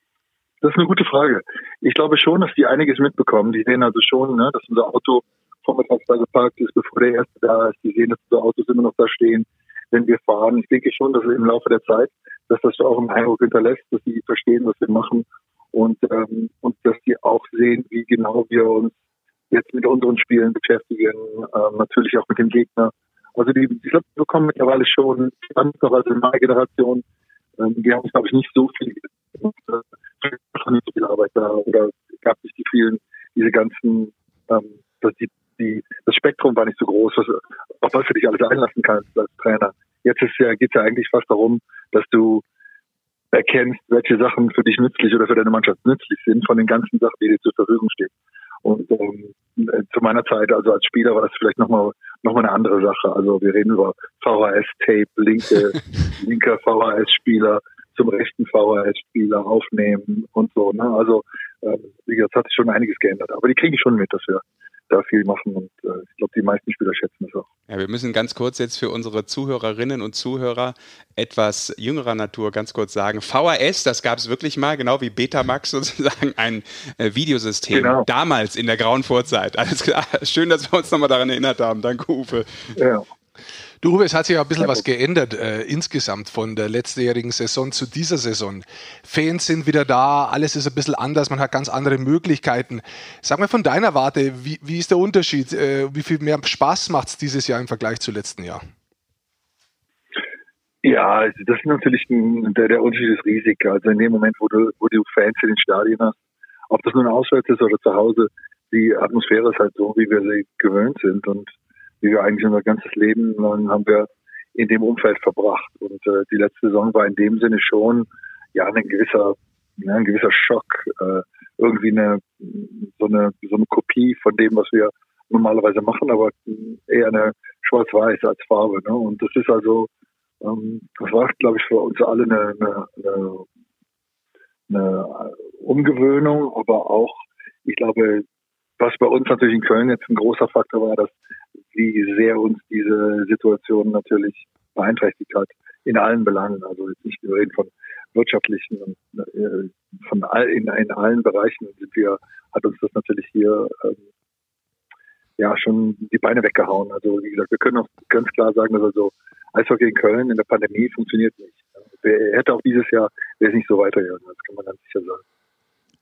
das ist eine gute Frage. Ich glaube schon, dass die einiges mitbekommen. Die sehen also schon, ne, dass unser Auto vormittags da geparkt ist, bevor der erste da ist. Die sehen, dass unsere Autos immer noch da stehen, wenn wir fahren. Ich denke schon, dass im Laufe der Zeit dass das auch einen Eindruck hinterlässt, dass sie verstehen, was wir machen und, ähm, und dass sie auch sehen, wie genau wir uns jetzt mit unseren Spielen beschäftigen, ähm, natürlich auch mit dem Gegner. Also die, ich glaube, wir bekommen mittlerweile schon, also in meiner Generation, ähm, wir haben, glaube ich, nicht so viel, äh, nicht so viel Arbeit da oder gab nicht die vielen, diese ganzen, ähm, dass die, die, das Spektrum war nicht so groß, was, auf was du dich alles einlassen kannst als Trainer. Jetzt ist ja, geht es ja eigentlich fast darum, dass du erkennst, welche Sachen für dich nützlich oder für deine Mannschaft nützlich sind von den ganzen Sachen, die dir zur Verfügung stehen. Und ähm, äh, zu meiner Zeit, also als Spieler, war das vielleicht nochmal noch mal eine andere Sache. Also wir reden über VHS-Tape, linke, linker VHS-Spieler zum rechten VHS-Spieler aufnehmen und so. Ne? Also äh, wie gesagt, hat sich schon einiges geändert. Aber die kriege ich schon mit, dass wir da viel machen und äh, ich glaube, die meisten Spieler schätzen das auch. Ja, wir müssen ganz kurz jetzt für unsere Zuhörerinnen und Zuhörer etwas jüngerer Natur ganz kurz sagen. VHS, das gab es wirklich mal, genau wie Betamax sozusagen, ein äh, Videosystem. Genau. Damals in der grauen Vorzeit. Alles klar. Schön, dass wir uns nochmal daran erinnert haben. Danke, Uwe. Ja. Du, Uwe, es hat sich ja ein bisschen was geändert äh, insgesamt von der letztjährigen Saison zu dieser Saison. Fans sind wieder da, alles ist ein bisschen anders, man hat ganz andere Möglichkeiten. Sag mal von deiner Warte, wie, wie ist der Unterschied? Äh, wie viel mehr Spaß macht es dieses Jahr im Vergleich zu letzten Jahr? Ja, also das ist natürlich ein, der, der Unterschied ist riesig. Also in dem Moment, wo du, wo du Fans in den Stadien hast, ob das nun auswärts ist oder zu Hause, die Atmosphäre ist halt so, wie wir sie gewöhnt sind. Und wie wir eigentlich unser ganzes Leben haben wir in dem Umfeld verbracht. Und äh, die letzte Saison war in dem Sinne schon ja ein gewisser, ja, ein gewisser Schock, äh, irgendwie eine so eine so eine Kopie von dem, was wir normalerweise machen, aber eher eine Schwarz-Weiß als Farbe. Ne? Und das ist also, ähm, das war, glaube ich, für uns alle eine, eine, eine, eine Umgewöhnung, aber auch, ich glaube, was bei uns natürlich in Köln jetzt ein großer Faktor war, dass wie sehr uns diese Situation natürlich beeinträchtigt hat in allen Belangen. Also jetzt nicht nur reden von wirtschaftlichen und äh, von all, in, in allen Bereichen sind wir, hat uns das natürlich hier ähm, ja schon die Beine weggehauen. Also wie gesagt, wir können auch ganz klar sagen, dass also Eishockey in Köln in der Pandemie funktioniert nicht. Wer hätte auch dieses Jahr, wäre es nicht so weitergegangen, das kann man ganz sicher sagen.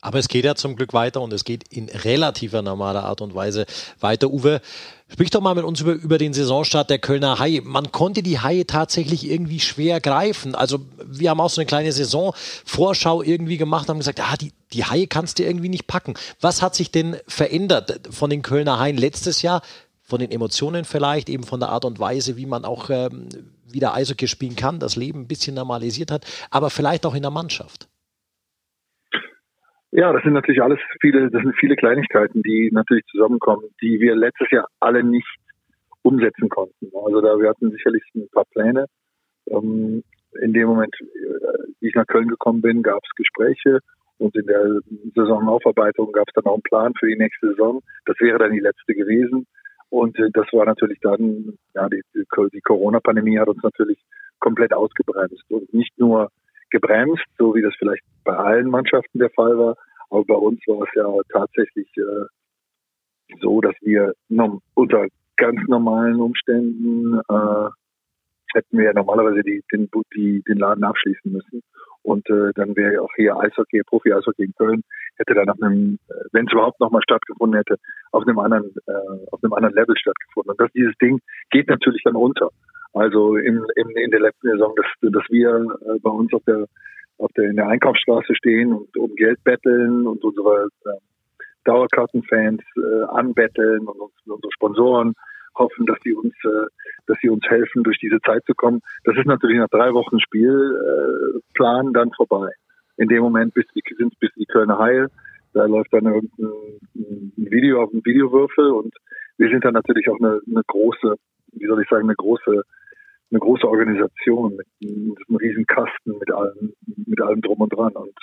Aber es geht ja zum Glück weiter und es geht in relativer normaler Art und Weise weiter. Uwe, sprich doch mal mit uns über, über den Saisonstart der Kölner Haie. Man konnte die Haie tatsächlich irgendwie schwer greifen. Also wir haben auch so eine kleine Saisonvorschau irgendwie gemacht, haben gesagt, ah, die, die Haie kannst du irgendwie nicht packen. Was hat sich denn verändert von den Kölner Haien letztes Jahr? Von den Emotionen vielleicht, eben von der Art und Weise, wie man auch ähm, wieder Eishockey spielen kann, das Leben ein bisschen normalisiert hat, aber vielleicht auch in der Mannschaft. Ja, das sind natürlich alles viele, das sind viele Kleinigkeiten, die natürlich zusammenkommen, die wir letztes Jahr alle nicht umsetzen konnten. Also da wir hatten sicherlich ein paar Pläne. Ähm, in dem Moment, äh, wie ich nach Köln gekommen bin, gab es Gespräche und in der Saisonaufarbeitung gab es dann auch einen Plan für die nächste Saison. Das wäre dann die letzte gewesen. Und äh, das war natürlich dann, ja, die, die Corona-Pandemie hat uns natürlich komplett ausgebremst. Und nicht nur gebremst, so wie das vielleicht bei allen Mannschaften der Fall war, aber bei uns war es ja tatsächlich äh, so, dass wir unter ganz normalen Umständen äh, hätten wir ja normalerweise die, den, die, den Laden abschließen müssen. Und äh, dann wäre ja auch hier Eishockey, Profi-Eishockey in Köln, hätte dann auf einem, äh, wenn es überhaupt nochmal stattgefunden hätte, auf einem anderen, äh, auf einem anderen Level stattgefunden. Und das, dieses Ding geht natürlich dann unter. Also in, in, in der letzten Saison, dass, dass wir äh, bei uns auf der, auf der, in der Einkaufsstraße stehen und um Geld betteln und unsere äh, Dauerkartenfans äh, anbetteln und uns, unsere Sponsoren hoffen, dass sie uns, äh, dass sie uns helfen, durch diese Zeit zu kommen. Das ist natürlich nach drei Wochen Spielplan äh, dann vorbei. In dem Moment bist du, sind bis die Kölner Haie. Da läuft dann irgendein ein Video auf dem Videowürfel und wir sind dann natürlich auch eine, eine große, wie soll ich sagen, eine große, eine große Organisation mit, mit einem riesen Kasten, mit allem, mit allem drum und dran. Und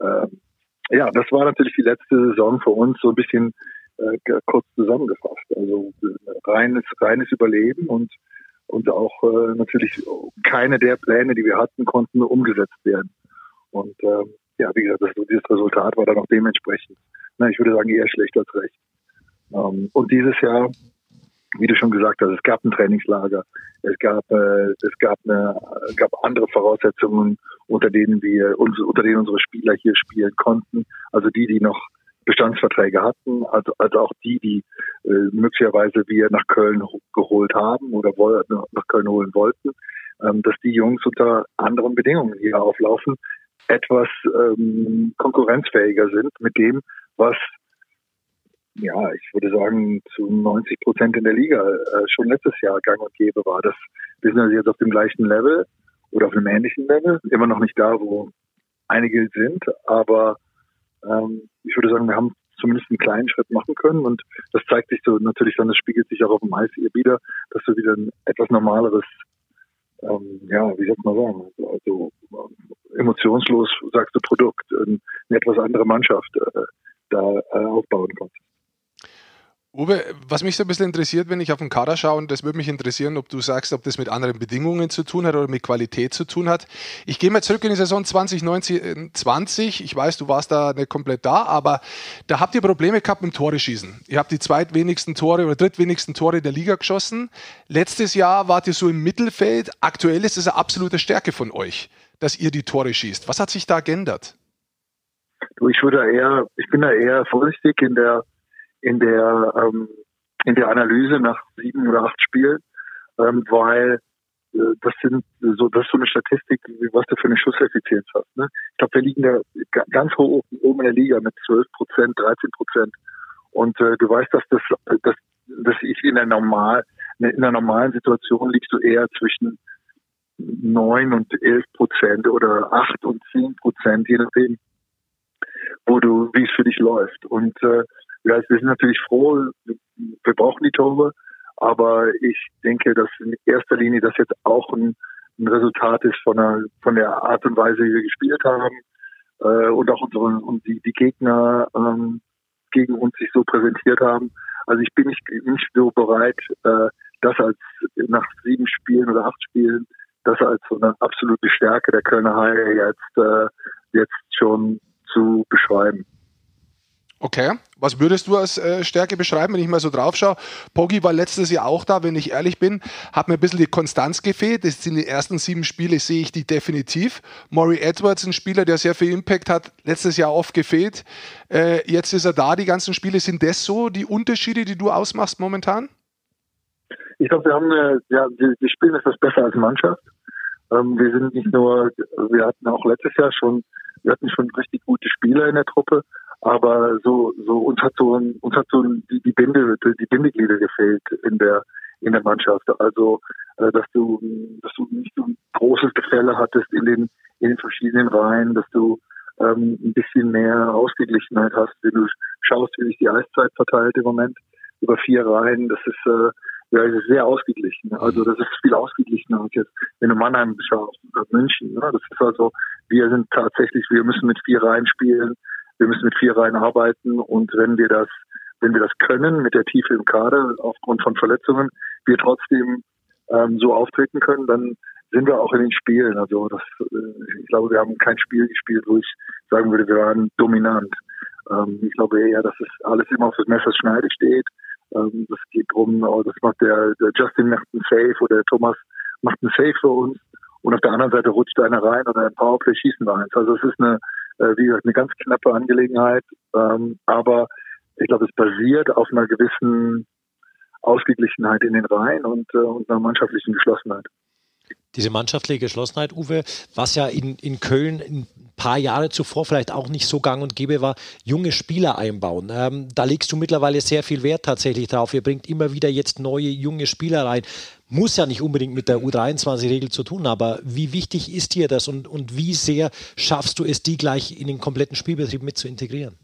äh, ja, das war natürlich die letzte Saison für uns so ein bisschen äh, kurz zusammengefasst. Also äh, reines, reines Überleben und, und auch äh, natürlich keine der Pläne, die wir hatten, konnten umgesetzt werden. Und äh, ja, wie gesagt, das, dieses Resultat war dann auch dementsprechend, na, ich würde sagen, eher schlecht als recht. Ähm, und dieses Jahr, wie du schon gesagt hast, es gab ein Trainingslager, es gab, äh, es gab, eine, gab andere Voraussetzungen, unter denen wir uns, unter denen unsere Spieler hier spielen konnten. Also die, die noch Bestandsverträge hatten, also, also auch die, die äh, möglicherweise wir nach Köln geholt haben oder woll, nach Köln holen wollten, ähm, dass die Jungs unter anderen Bedingungen hier auflaufen, etwas ähm, konkurrenzfähiger sind mit dem, was ja, ich würde sagen, zu 90 Prozent in der Liga äh, schon letztes Jahr gang und gäbe war. Das, wir sind jetzt auf dem gleichen Level oder auf einem ähnlichen Level, immer noch nicht da, wo einige sind, aber ähm, ich würde sagen, wir haben zumindest einen kleinen Schritt machen können und das zeigt sich so natürlich dann, das spiegelt sich auch auf dem Eis wieder, dass du wieder ein etwas normaleres, ähm, ja, wie soll man sagen, also äh, emotionslos sagst du Produkt, eine etwas andere Mannschaft äh, da äh, aufbauen kannst. Uwe, was mich so ein bisschen interessiert, wenn ich auf den Kader schaue, und das würde mich interessieren, ob du sagst, ob das mit anderen Bedingungen zu tun hat oder mit Qualität zu tun hat. Ich gehe mal zurück in die Saison 2019-20. Ich weiß, du warst da nicht komplett da, aber da habt ihr Probleme gehabt mit Tore schießen. Ihr habt die zweitwenigsten Tore oder drittwenigsten Tore der Liga geschossen. Letztes Jahr wart ihr so im Mittelfeld. Aktuell ist es eine absolute Stärke von euch, dass ihr die Tore schießt. Was hat sich da geändert? Du, ich würde eher, ich bin da eher vorsichtig in der in der ähm, in der Analyse nach sieben oder acht Spielen, ähm, weil äh, das sind so das ist so eine Statistik, was du für eine Schusseffizienz hast. Ne? Ich glaube, wir liegen da ganz hoch oben in der Liga mit 12 Prozent, 13 Prozent. Und äh, du weißt, dass das, dass, dass ich in der normal in der normalen Situation liegst du eher zwischen neun und elf Prozent oder acht und zehn Prozent, je nachdem, wo du, wie es für dich läuft. Und äh, ja, wir sind natürlich froh, wir brauchen die Tore, aber ich denke, dass in erster Linie das jetzt auch ein, ein Resultat ist von der, von der Art und Weise, wie wir gespielt haben äh, und auch unsere und die, die Gegner ähm, gegen uns sich so präsentiert haben. Also ich bin nicht, nicht so bereit, äh, das als nach sieben Spielen oder acht Spielen, das als so eine absolute Stärke der Kölner Haie jetzt, äh, jetzt schon zu beschreiben. Okay. Was würdest du als äh, Stärke beschreiben, wenn ich mal so drauf schaue? Poggi war letztes Jahr auch da, wenn ich ehrlich bin. Hat mir ein bisschen die Konstanz gefehlt. Das sind die ersten sieben Spiele, sehe ich die definitiv. Maury Edwards, ein Spieler, der sehr viel Impact hat, letztes Jahr oft gefehlt. Äh, jetzt ist er da, die ganzen Spiele. Sind das so die Unterschiede, die du ausmachst momentan? Ich glaube, wir haben, äh, ja, wir, wir spielen etwas besser als Mannschaft. Ähm, wir sind nicht nur, wir hatten auch letztes Jahr schon, wir hatten schon richtig gute Spieler in der Truppe aber so, so uns hat so uns hat so die, die Binde, die Bindeglieder gefehlt in der in der Mannschaft. Also äh, dass du dass du nicht so ein großes Gefälle hattest in den in den verschiedenen Reihen, dass du ähm, ein bisschen mehr Ausgeglichenheit hast, wenn du schaust, wie sich die Eiszeit verteilt im Moment über vier Reihen. Das ist äh, ja, es ist sehr ausgeglichen. Also das ist viel ausgeglichener als jetzt, wenn du Mannheim schaust oder München. Ne? Das ist also, wir sind tatsächlich, wir müssen mit vier Reihen spielen, wir müssen mit vier Reihen arbeiten und wenn wir das, wenn wir das können mit der Tiefe im Kader aufgrund von Verletzungen, wir trotzdem ähm, so auftreten können, dann sind wir auch in den Spielen. Also das, äh, ich glaube, wir haben kein Spiel gespielt, wo ich sagen würde, wir waren dominant. Ähm, ich glaube eher, dass es alles immer auf das Messerschneide steht. Ähm, das geht drum, oh, das macht der, der Justin macht einen Safe oder der Thomas macht einen Safe für uns. Und auf der anderen Seite rutscht einer rein oder ein Powerplay schießen wir eins. Also es ist eine, wie gesagt, eine ganz knappe Angelegenheit. Ähm, aber ich glaube, es basiert auf einer gewissen Ausgeglichenheit in den Reihen und, äh, und einer mannschaftlichen Geschlossenheit diese mannschaftliche Geschlossenheit, Uwe, was ja in, in Köln ein paar Jahre zuvor vielleicht auch nicht so gang und gäbe war, junge Spieler einbauen. Ähm, da legst du mittlerweile sehr viel Wert tatsächlich drauf. Ihr bringt immer wieder jetzt neue junge Spieler rein. Muss ja nicht unbedingt mit der U23-Regel zu tun, aber wie wichtig ist dir das und, und wie sehr schaffst du es, die gleich in den kompletten Spielbetrieb mit zu integrieren?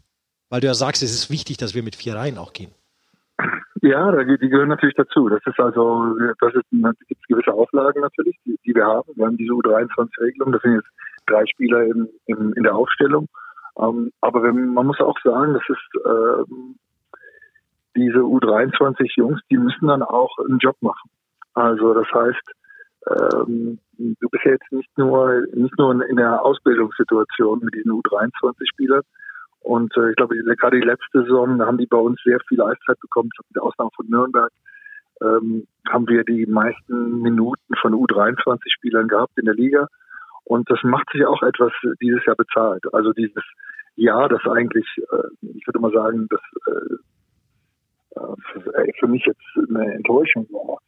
Weil du ja sagst, es ist wichtig, dass wir mit vier Reihen auch gehen. Ja, die gehören natürlich dazu. Das ist also, das ist, da gibt es gewisse Auflagen natürlich, die, die, wir haben. Wir haben diese U23-Regelung, das sind jetzt drei Spieler in, in, in der Aufstellung. Ähm, aber wenn, man muss auch sagen, das ist ähm, diese U23-Jungs, die müssen dann auch einen Job machen. Also das heißt, ähm, du bist jetzt nicht nur nicht nur in der Ausbildungssituation mit diesen U23-Spielern, und äh, ich glaube, gerade die letzte Saison haben die bei uns sehr viel Eiszeit bekommen, mit Ausnahme von Nürnberg. Ähm, haben wir die meisten Minuten von U23-Spielern gehabt in der Liga. Und das macht sich auch etwas dieses Jahr bezahlt. Also dieses Jahr, das eigentlich, äh, ich würde mal sagen, das äh, äh für mich jetzt eine Enttäuschung war,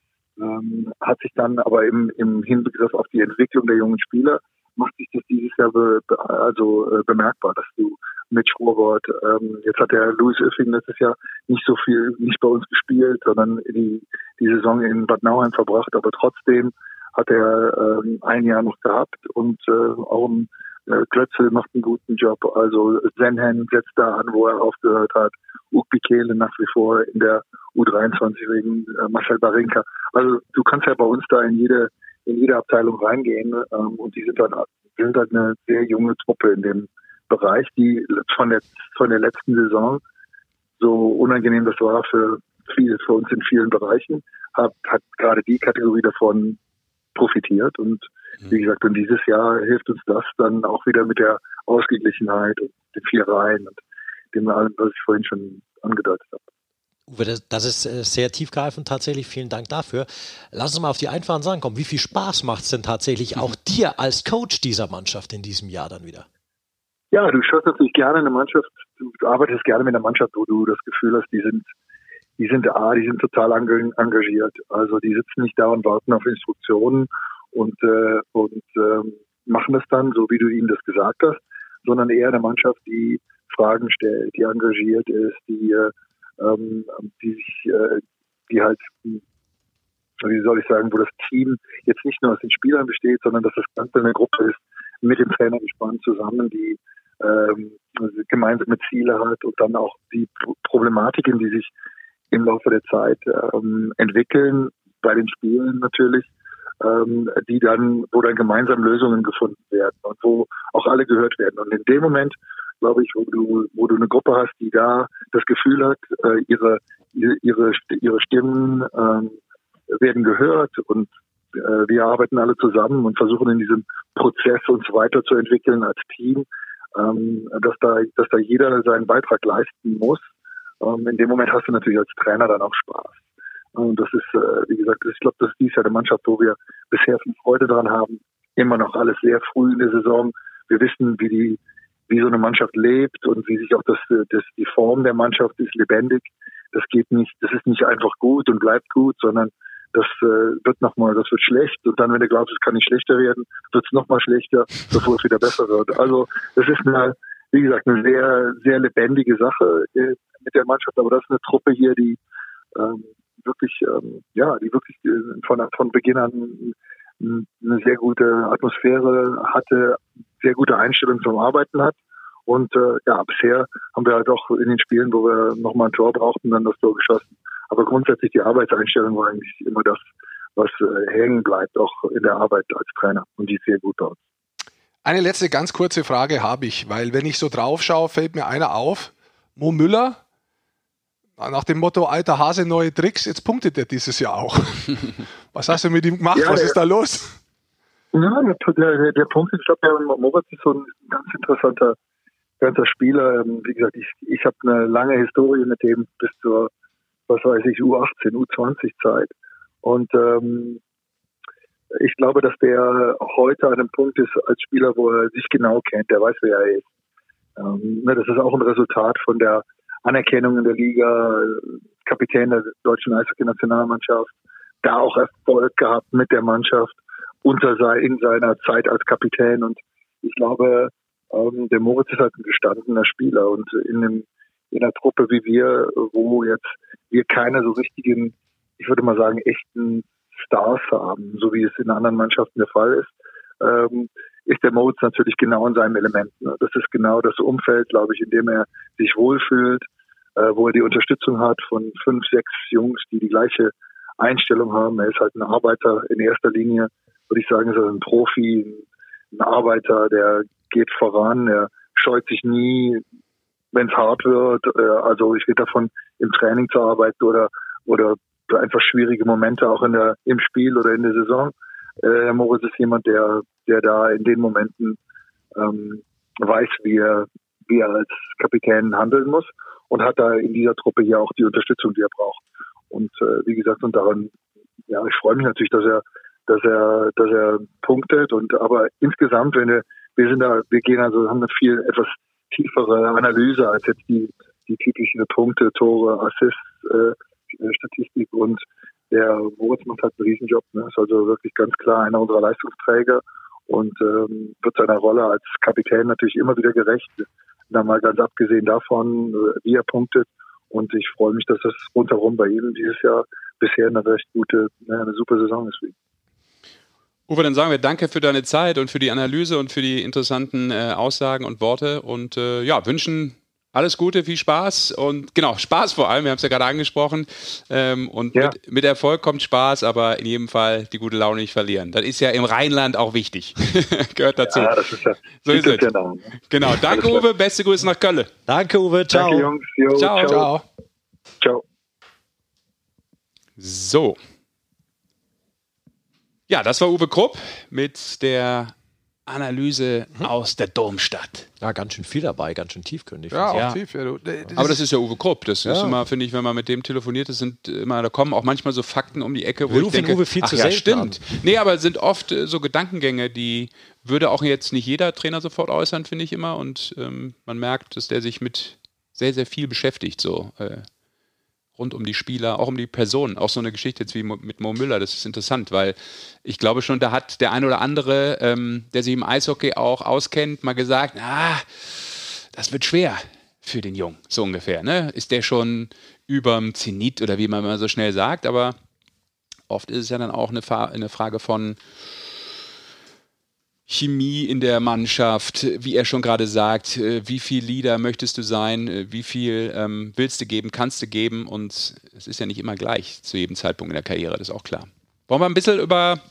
ähm, hat sich dann aber im, im Hinbegriff auf die Entwicklung der jungen Spieler macht sich das dieses Jahr be, also äh, bemerkbar, dass du mit Schurgott, ähm, jetzt hat der Louis Öffing letztes Jahr nicht so viel, nicht bei uns gespielt, sondern die, die Saison in Bad Nauheim verbracht, aber trotzdem hat er ähm, ein Jahr noch gehabt und äh, auch ein äh, Klötzel macht einen guten Job. Also Zenhen setzt da an, wo er aufgehört hat. Ukbikele nach wie vor in der U23 wegen äh, Marcel Barinka. Also du kannst ja bei uns da in jede in jede Abteilung reingehen ähm, und die sind dann sind halt eine sehr junge Truppe in dem Bereich, die von der von der letzten Saison so unangenehm das war für viele für uns in vielen Bereichen, hat, hat gerade die Kategorie davon profitiert und wie mhm. gesagt, und dieses Jahr hilft uns das dann auch wieder mit der Ausgeglichenheit und den vier Reihen und dem allem, was ich vorhin schon angedeutet habe. Uwe, das, das ist äh, sehr tiefgreifend tatsächlich. Vielen Dank dafür. Lass uns mal auf die einfachen Sachen kommen. Wie viel Spaß macht es denn tatsächlich auch dir als Coach dieser Mannschaft in diesem Jahr dann wieder? Ja, du schaust natürlich gerne in der Mannschaft, du arbeitest gerne mit einer Mannschaft, wo du das Gefühl hast, die sind, die sind A, die sind total engagiert. Also die sitzen nicht da und warten auf Instruktionen und, äh, und äh, machen das dann, so wie du ihnen das gesagt hast, sondern eher eine Mannschaft, die Fragen stellt, die engagiert ist, die äh, ähm, die sich, äh, die halt, wie soll ich sagen, wo das Team jetzt nicht nur aus den Spielern besteht, sondern dass das Ganze eine Gruppe ist, mit dem Trainer gespannt zusammen, die ähm, gemeinsame Ziele hat und dann auch die Problematiken, die sich im Laufe der Zeit ähm, entwickeln, bei den Spielen natürlich, ähm, die dann, wo dann gemeinsam Lösungen gefunden werden und wo auch alle gehört werden. Und in dem Moment glaube ich, wo du, wo du eine Gruppe hast, die da das Gefühl hat, äh, ihre, ihre, ihre Stimmen äh, werden gehört und äh, wir arbeiten alle zusammen und versuchen in diesem Prozess uns weiterzuentwickeln als Team, ähm, dass da, dass da jeder seinen Beitrag leisten muss. Ähm, in dem Moment hast du natürlich als Trainer dann auch Spaß. Und das ist, äh, wie gesagt, ich glaube, das ist dies Jahr eine Mannschaft, wo wir bisher viel Freude dran haben. Immer noch alles sehr früh in der Saison. Wir wissen, wie die, wie so eine Mannschaft lebt und wie sich auch das, das die Form der Mannschaft ist lebendig. Das geht nicht, das ist nicht einfach gut und bleibt gut, sondern das äh, wird nochmal, das wird schlecht und dann, wenn du glaubst, es kann nicht schlechter werden, wird es nochmal schlechter, bevor es wieder besser wird. Also das ist eine, wie gesagt, eine sehr, sehr lebendige Sache äh, mit der Mannschaft, aber das ist eine Truppe hier, die ähm, wirklich, ähm, ja, die wirklich äh, von, von Beginn an eine sehr gute Atmosphäre hatte, sehr gute Einstellung zum Arbeiten hat. Und äh, ja, bisher haben wir halt auch in den Spielen, wo wir nochmal ein Tor brauchten, dann das Tor geschossen. Aber grundsätzlich die Arbeitseinstellung war eigentlich immer das, was äh, hängen bleibt, auch in der Arbeit als Trainer. Und die ist sehr gut dort. Eine letzte ganz kurze Frage habe ich, weil wenn ich so drauf schaue, fällt mir einer auf. Mo Müller, nach dem Motto alter Hase, neue Tricks, jetzt punktet er dieses Jahr auch. Was hast du mit ihm gemacht? Ja, Was ist da los? Ja, der, der, der Punkt ist, ich glaube, der Moritz ist so ein ganz interessanter, ganzer Spieler. Ähm, wie gesagt, ich, ich habe eine lange Historie mit dem bis zur, was weiß ich, U18, U20-Zeit. Und ähm, ich glaube, dass der heute an einem Punkt ist als Spieler, wo er sich genau kennt, der weiß, wer er ist. Ähm, ne, das ist auch ein Resultat von der Anerkennung in der Liga, Kapitän der deutschen Eishockey-Nationalmannschaft, da auch Erfolg gehabt mit der Mannschaft unter in seiner Zeit als Kapitän. Und ich glaube, ähm, der Moritz ist halt ein gestandener Spieler und in, dem, in einer Truppe wie wir, wo jetzt wir keine so richtigen, ich würde mal sagen, echten Stars haben, so wie es in anderen Mannschaften der Fall ist, ähm, ist der Moritz natürlich genau in seinem Element. Ne? Das ist genau das Umfeld, glaube ich, in dem er sich wohlfühlt, äh, wo er die Unterstützung hat von fünf, sechs Jungs, die die gleiche Einstellung haben. Er ist halt ein Arbeiter in erster Linie, würde ich sagen, ist er ein Profi, ein Arbeiter, der geht voran, er scheut sich nie, wenn es hart wird. Äh, also ich rede davon, im Training zu arbeiten oder oder einfach schwierige Momente auch in der im Spiel oder in der Saison. Äh, Moritz ist jemand, der der da in den Momenten ähm, weiß, wie er wie er als Kapitän handeln muss und hat da in dieser Truppe hier auch die Unterstützung, die er braucht. Und äh, wie gesagt, und daran, ja, ich freue mich natürlich, dass er, dass er, dass er punktet. Und aber insgesamt, wenn wir, wir sind da, wir gehen also, haben eine viel etwas tiefere Analyse als jetzt die, die typische Punkte, Tore, Assists, äh, Statistik und der Moritz macht halt einen Riesenjob. Ne? Ist also wirklich ganz klar einer unserer Leistungsträger und ähm, wird seiner Rolle als Kapitän natürlich immer wieder gerecht. Da mal ganz abgesehen davon, äh, wie er punktet. Und ich freue mich, dass das rundherum bei ihm dieses Jahr bisher eine recht gute, eine super Saison ist. Uwe, dann sagen wir danke für deine Zeit und für die Analyse und für die interessanten äh, Aussagen und Worte und äh, ja, wünschen alles Gute, viel Spaß und genau, Spaß vor allem, wir haben es ja gerade angesprochen. Ähm, und ja. mit, mit, Erfolg kommt Spaß, aber in jedem Fall die gute Laune nicht verlieren. Das ist ja im Rheinland auch wichtig. Gehört dazu. Ja, das ist ja. So ist es. Genau. genau. Danke, Uwe. Beste Grüße nach Köln. Danke, Uwe. Ciao. Danke, Jungs. Jo, ciao. ciao. Ciao. So. Ja, das war Uwe Krupp mit der Analyse mhm. aus der Domstadt. Ja, ganz schön viel dabei, ganz schön tiefgründig. Ja, auch ja. tief. Ja, das Aber das ist ja Uwe Krupp. Das ja. ist immer, finde ich, wenn man mit dem telefoniert, das sind immer, da kommen auch manchmal so Fakten um die Ecke, wo Wir ich denke, Uwe viel ach, zu ja, stimmt. An. Nee, aber es sind oft äh, so Gedankengänge, die würde auch jetzt nicht jeder Trainer sofort äußern, finde ich immer. Und ähm, man merkt, dass der sich mit sehr, sehr viel beschäftigt, so. Äh, rund um die Spieler, auch um die Personen. Auch so eine Geschichte jetzt wie mit Mo Müller, das ist interessant, weil ich glaube schon, da hat der ein oder andere, ähm, der sich im Eishockey auch auskennt, mal gesagt, ah, das wird schwer für den Jungen, so ungefähr. Ne? Ist der schon überm Zenit oder wie man immer so schnell sagt, aber oft ist es ja dann auch eine, eine Frage von, Chemie in der Mannschaft, wie er schon gerade sagt, äh, wie viel Leader möchtest du sein, äh, wie viel ähm, willst du geben, kannst du geben und es ist ja nicht immer gleich zu jedem Zeitpunkt in der Karriere, das ist auch klar. Wollen wir ein bisschen über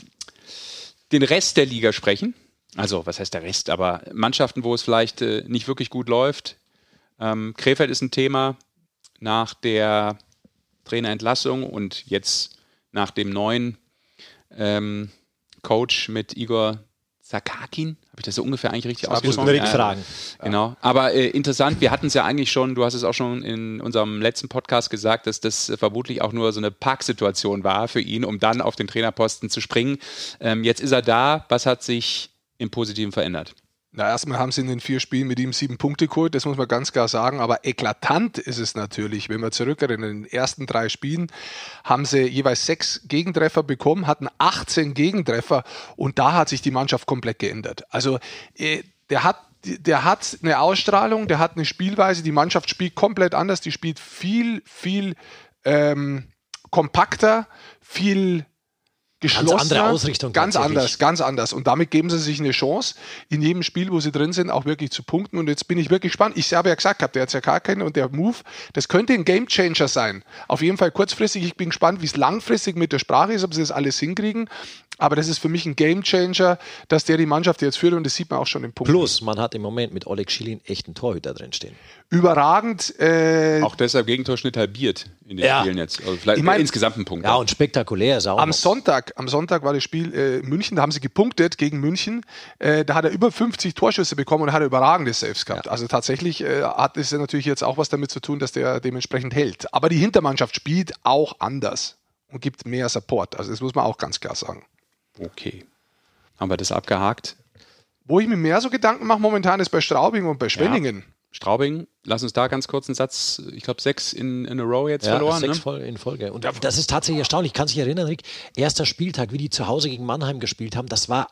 den Rest der Liga sprechen? Also, was heißt der Rest? Aber Mannschaften, wo es vielleicht äh, nicht wirklich gut läuft. Ähm, Krefeld ist ein Thema nach der Trainerentlassung und jetzt nach dem neuen ähm, Coach mit Igor Sakakin, habe ich das so ungefähr eigentlich richtig ausgesprochen? Würde ich fragen. Genau. Aber äh, interessant, wir hatten es ja eigentlich schon, du hast es auch schon in unserem letzten Podcast gesagt, dass das vermutlich auch nur so eine Parksituation war für ihn, um dann auf den Trainerposten zu springen. Ähm, jetzt ist er da. Was hat sich im Positiven verändert? Na, erstmal haben sie in den vier Spielen mit ihm sieben Punkte geholt, das muss man ganz klar sagen. Aber eklatant ist es natürlich, wenn wir zurückerinnern, in den ersten drei Spielen haben sie jeweils sechs Gegentreffer bekommen, hatten 18 Gegentreffer und da hat sich die Mannschaft komplett geändert. Also äh, der hat der hat eine Ausstrahlung, der hat eine Spielweise, die Mannschaft spielt komplett anders, die spielt viel, viel ähm, kompakter, viel geschlossener. Ganz andere Ausrichtung Ganz anders, ganz anders. Und damit geben sie sich eine Chance, in jedem Spiel, wo sie drin sind, auch wirklich zu punkten. Und jetzt bin ich wirklich gespannt. Ich habe ja gesagt, gehabt, der CK kennen und der Move, das könnte ein Gamechanger sein. Auf jeden Fall kurzfristig. Ich bin gespannt, wie es langfristig mit der Sprache ist, ob sie das alles hinkriegen. Aber das ist für mich ein Gamechanger, dass der die Mannschaft jetzt führt und das sieht man auch schon im Punkt. Plus, man hat im Moment mit Oleg Schilin echt einen Torhüter drin stehen. Überragend. Äh, Auch deshalb Gegentorschnitt halbiert in den Ja. Spielen jetzt. Also vielleicht Ich mein- insgesamt ein Punkt. Ja, und spektakulär ist er auch. Am noch. Sonntag, am Sonntag war das Spiel äh, München, da haben sie gepunktet gegen München. Äh, da hat er über 50 Torschüsse bekommen und hat überragende Saves gehabt. Also tatsächlich äh, hat es ja natürlich jetzt auch was damit zu tun, dass der dementsprechend hält. Aber die Hintermannschaft spielt auch anders und gibt mehr Support. Also das muss man auch ganz klar sagen. Okay. Haben wir das abgehakt? Wo ich mir mehr so Gedanken mache momentan ist bei Straubing und bei Schwenningen. Straubing, lass uns da ganz kurz einen Satz, ich glaube sechs in, in a row jetzt ja, verloren. sechs Ne? voll in Folge. Und das ist tatsächlich erstaunlich. Kannst dich erinnern, Rick? Erster Spieltag, wie die zu Hause gegen Mannheim gespielt haben, das war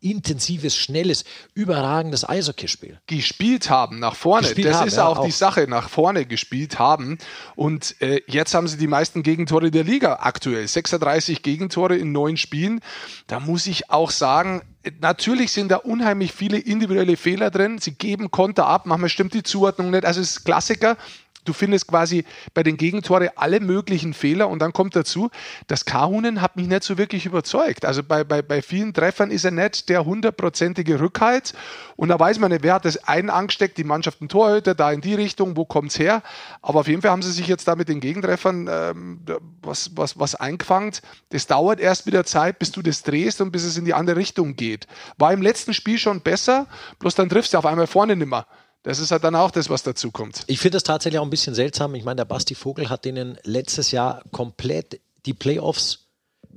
intensives, schnelles, überragendes Eishockeyspiel. gespielt haben, nach vorne. Gespielt das haben, ist ja, auch, die auch. Sache, nach vorne gespielt haben. Und äh, jetzt haben sie die meisten Gegentore der Liga aktuell. 36 Gegentore in neun Spielen. Da muss ich auch sagen, natürlich sind da unheimlich viele individuelle Fehler drin. Sie geben Konter ab, manchmal stimmt die Zuordnung nicht. Also es ist Klassiker. Du findest quasi bei den Gegentore alle möglichen Fehler und dann kommt dazu, das Kahunen hat mich nicht so wirklich überzeugt. Also bei, bei, bei vielen Treffern ist er nicht der hundertprozentige Rückhalt und da weiß man nicht, wer hat das einen angesteckt, die Mannschaft ein Torhüter, da in die Richtung, wo kommt's her? Aber auf jeden Fall haben sie sich jetzt da mit den Gegentreffern ähm, was, was, was eingefangen. Das dauert erst wieder Zeit, bis du das drehst und bis es in die andere Richtung geht. War im letzten Spiel schon besser, bloß dann triffst du auf einmal vorne nimmer. Das ist halt dann auch das, was dazu kommt. Ich finde das tatsächlich auch ein bisschen seltsam. Ich meine, der Basti Vogel hat denen letztes Jahr komplett die Playoffs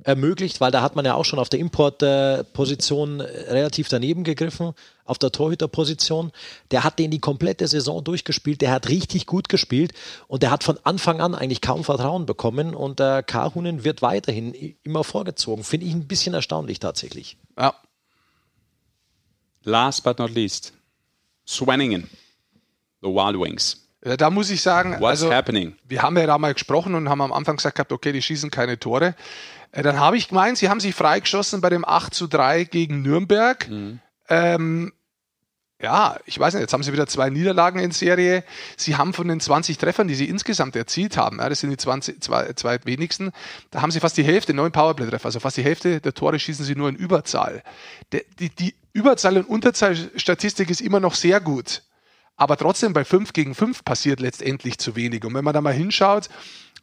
ermöglicht, weil da hat man ja auch schon auf der Importposition relativ daneben gegriffen, auf der Torhüterposition. Der hat den die komplette Saison durchgespielt, der hat richtig gut gespielt und der hat von Anfang an eigentlich kaum Vertrauen bekommen und der Kahunen wird weiterhin immer vorgezogen. Finde ich ein bisschen erstaunlich tatsächlich. Ja. Last but not least, Swanningen, the Wild Wings. Ja, Da muss ich sagen, What's also, happening? wir haben ja da mal gesprochen und haben am Anfang gesagt gehabt, okay, die schießen keine Tore. Äh, Dann habe ich gemeint, sie haben sich freigeschossen bei dem 8 zu 3 gegen Nürnberg. Ähm, ja, ich weiß nicht, jetzt haben sie wieder zwei Niederlagen in Serie. Sie haben von den 20 Treffern, die sie insgesamt erzielt haben, ja, das sind die 20, zwei, zweitwenigsten, da haben sie fast die Hälfte, neun Powerplay-Treffer, also fast die Hälfte der Tore schießen sie nur in Überzahl. Die, die, die Überzahl- und Unterzahlstatistik ist immer noch sehr gut. Aber trotzdem bei 5 gegen 5 passiert letztendlich zu wenig. Und wenn man da mal hinschaut,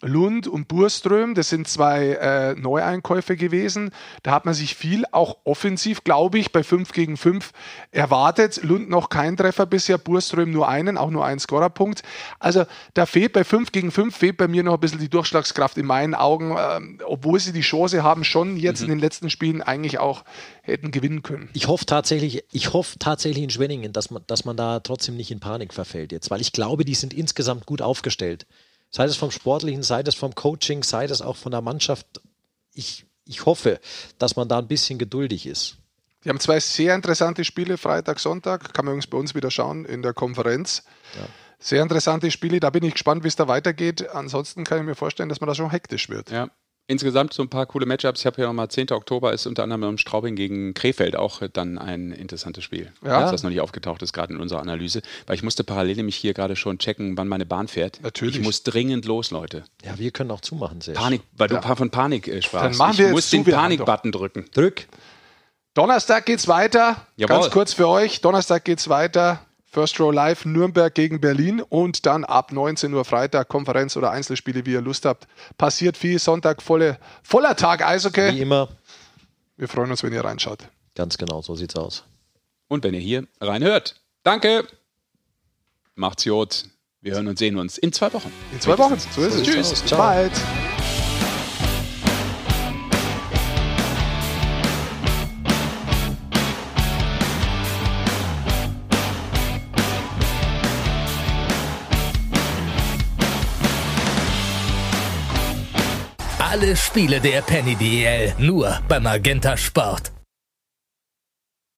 Lund und Burström, das sind zwei äh, Neueinkäufe gewesen. Da hat man sich viel, auch offensiv, glaube ich, bei 5 gegen 5 erwartet. Lund noch kein Treffer bisher, Burström nur einen, auch nur einen Scorerpunkt. Also da fehlt bei 5 gegen 5 fehlt bei mir noch ein bisschen die Durchschlagskraft in meinen Augen, ähm, obwohl sie die Chance haben, schon jetzt in den letzten Spielen eigentlich auch hätten gewinnen können. Ich hoffe tatsächlich, ich hoffe tatsächlich in Schwenningen, dass man, dass man da trotzdem nicht in Panik verfällt jetzt, weil ich glaube, die sind insgesamt gut aufgestellt. Sei es vom Sportlichen, sei es vom Coaching, sei es auch von der Mannschaft. Ich, ich hoffe, dass man da ein bisschen geduldig ist. Die haben zwei sehr interessante Spiele, Freitag, Sonntag. Kann man übrigens bei uns wieder schauen in der Konferenz. Sehr interessante Spiele. Da bin ich gespannt, wie es da weitergeht. Ansonsten kann ich mir vorstellen, dass man da schon hektisch wird. Ja. Insgesamt so ein paar coole Matchups. Ich habe hier nochmal 10. Oktober ist unter anderem im Straubing gegen Krefeld auch dann ein interessantes Spiel. Ja. Falls das noch nicht aufgetaucht ist, gerade in unserer Analyse. Weil ich musste parallel nämlich hier gerade schon checken, wann meine Bahn fährt. Natürlich. Ich muss dringend los, Leute. Ja, wir können auch zumachen, sehr. Panik, weil du von Panik äh, sprachst. Dann machen ich wir muss jetzt zu, den Panik-Button drücken. Drück. Donnerstag geht's weiter. Jawohl. Ganz kurz für euch. Donnerstag geht's weiter. First Row Live Nürnberg gegen Berlin und dann ab 19 Uhr Freitag Konferenz oder Einzelspiele, wie ihr Lust habt. Passiert viel. Sonntag volle, voller Tag Wie Eishockey. immer. Wir freuen uns, wenn ihr reinschaut. Ganz genau, so sieht's aus. Und wenn ihr hier reinhört. Danke. Macht's gut. Wir hören und sehen uns in zwei Wochen. In zwei Wochen. So ist es. Bis Ciao. bald. Alle Spiele der Penny DL nur beim Magenta Sport.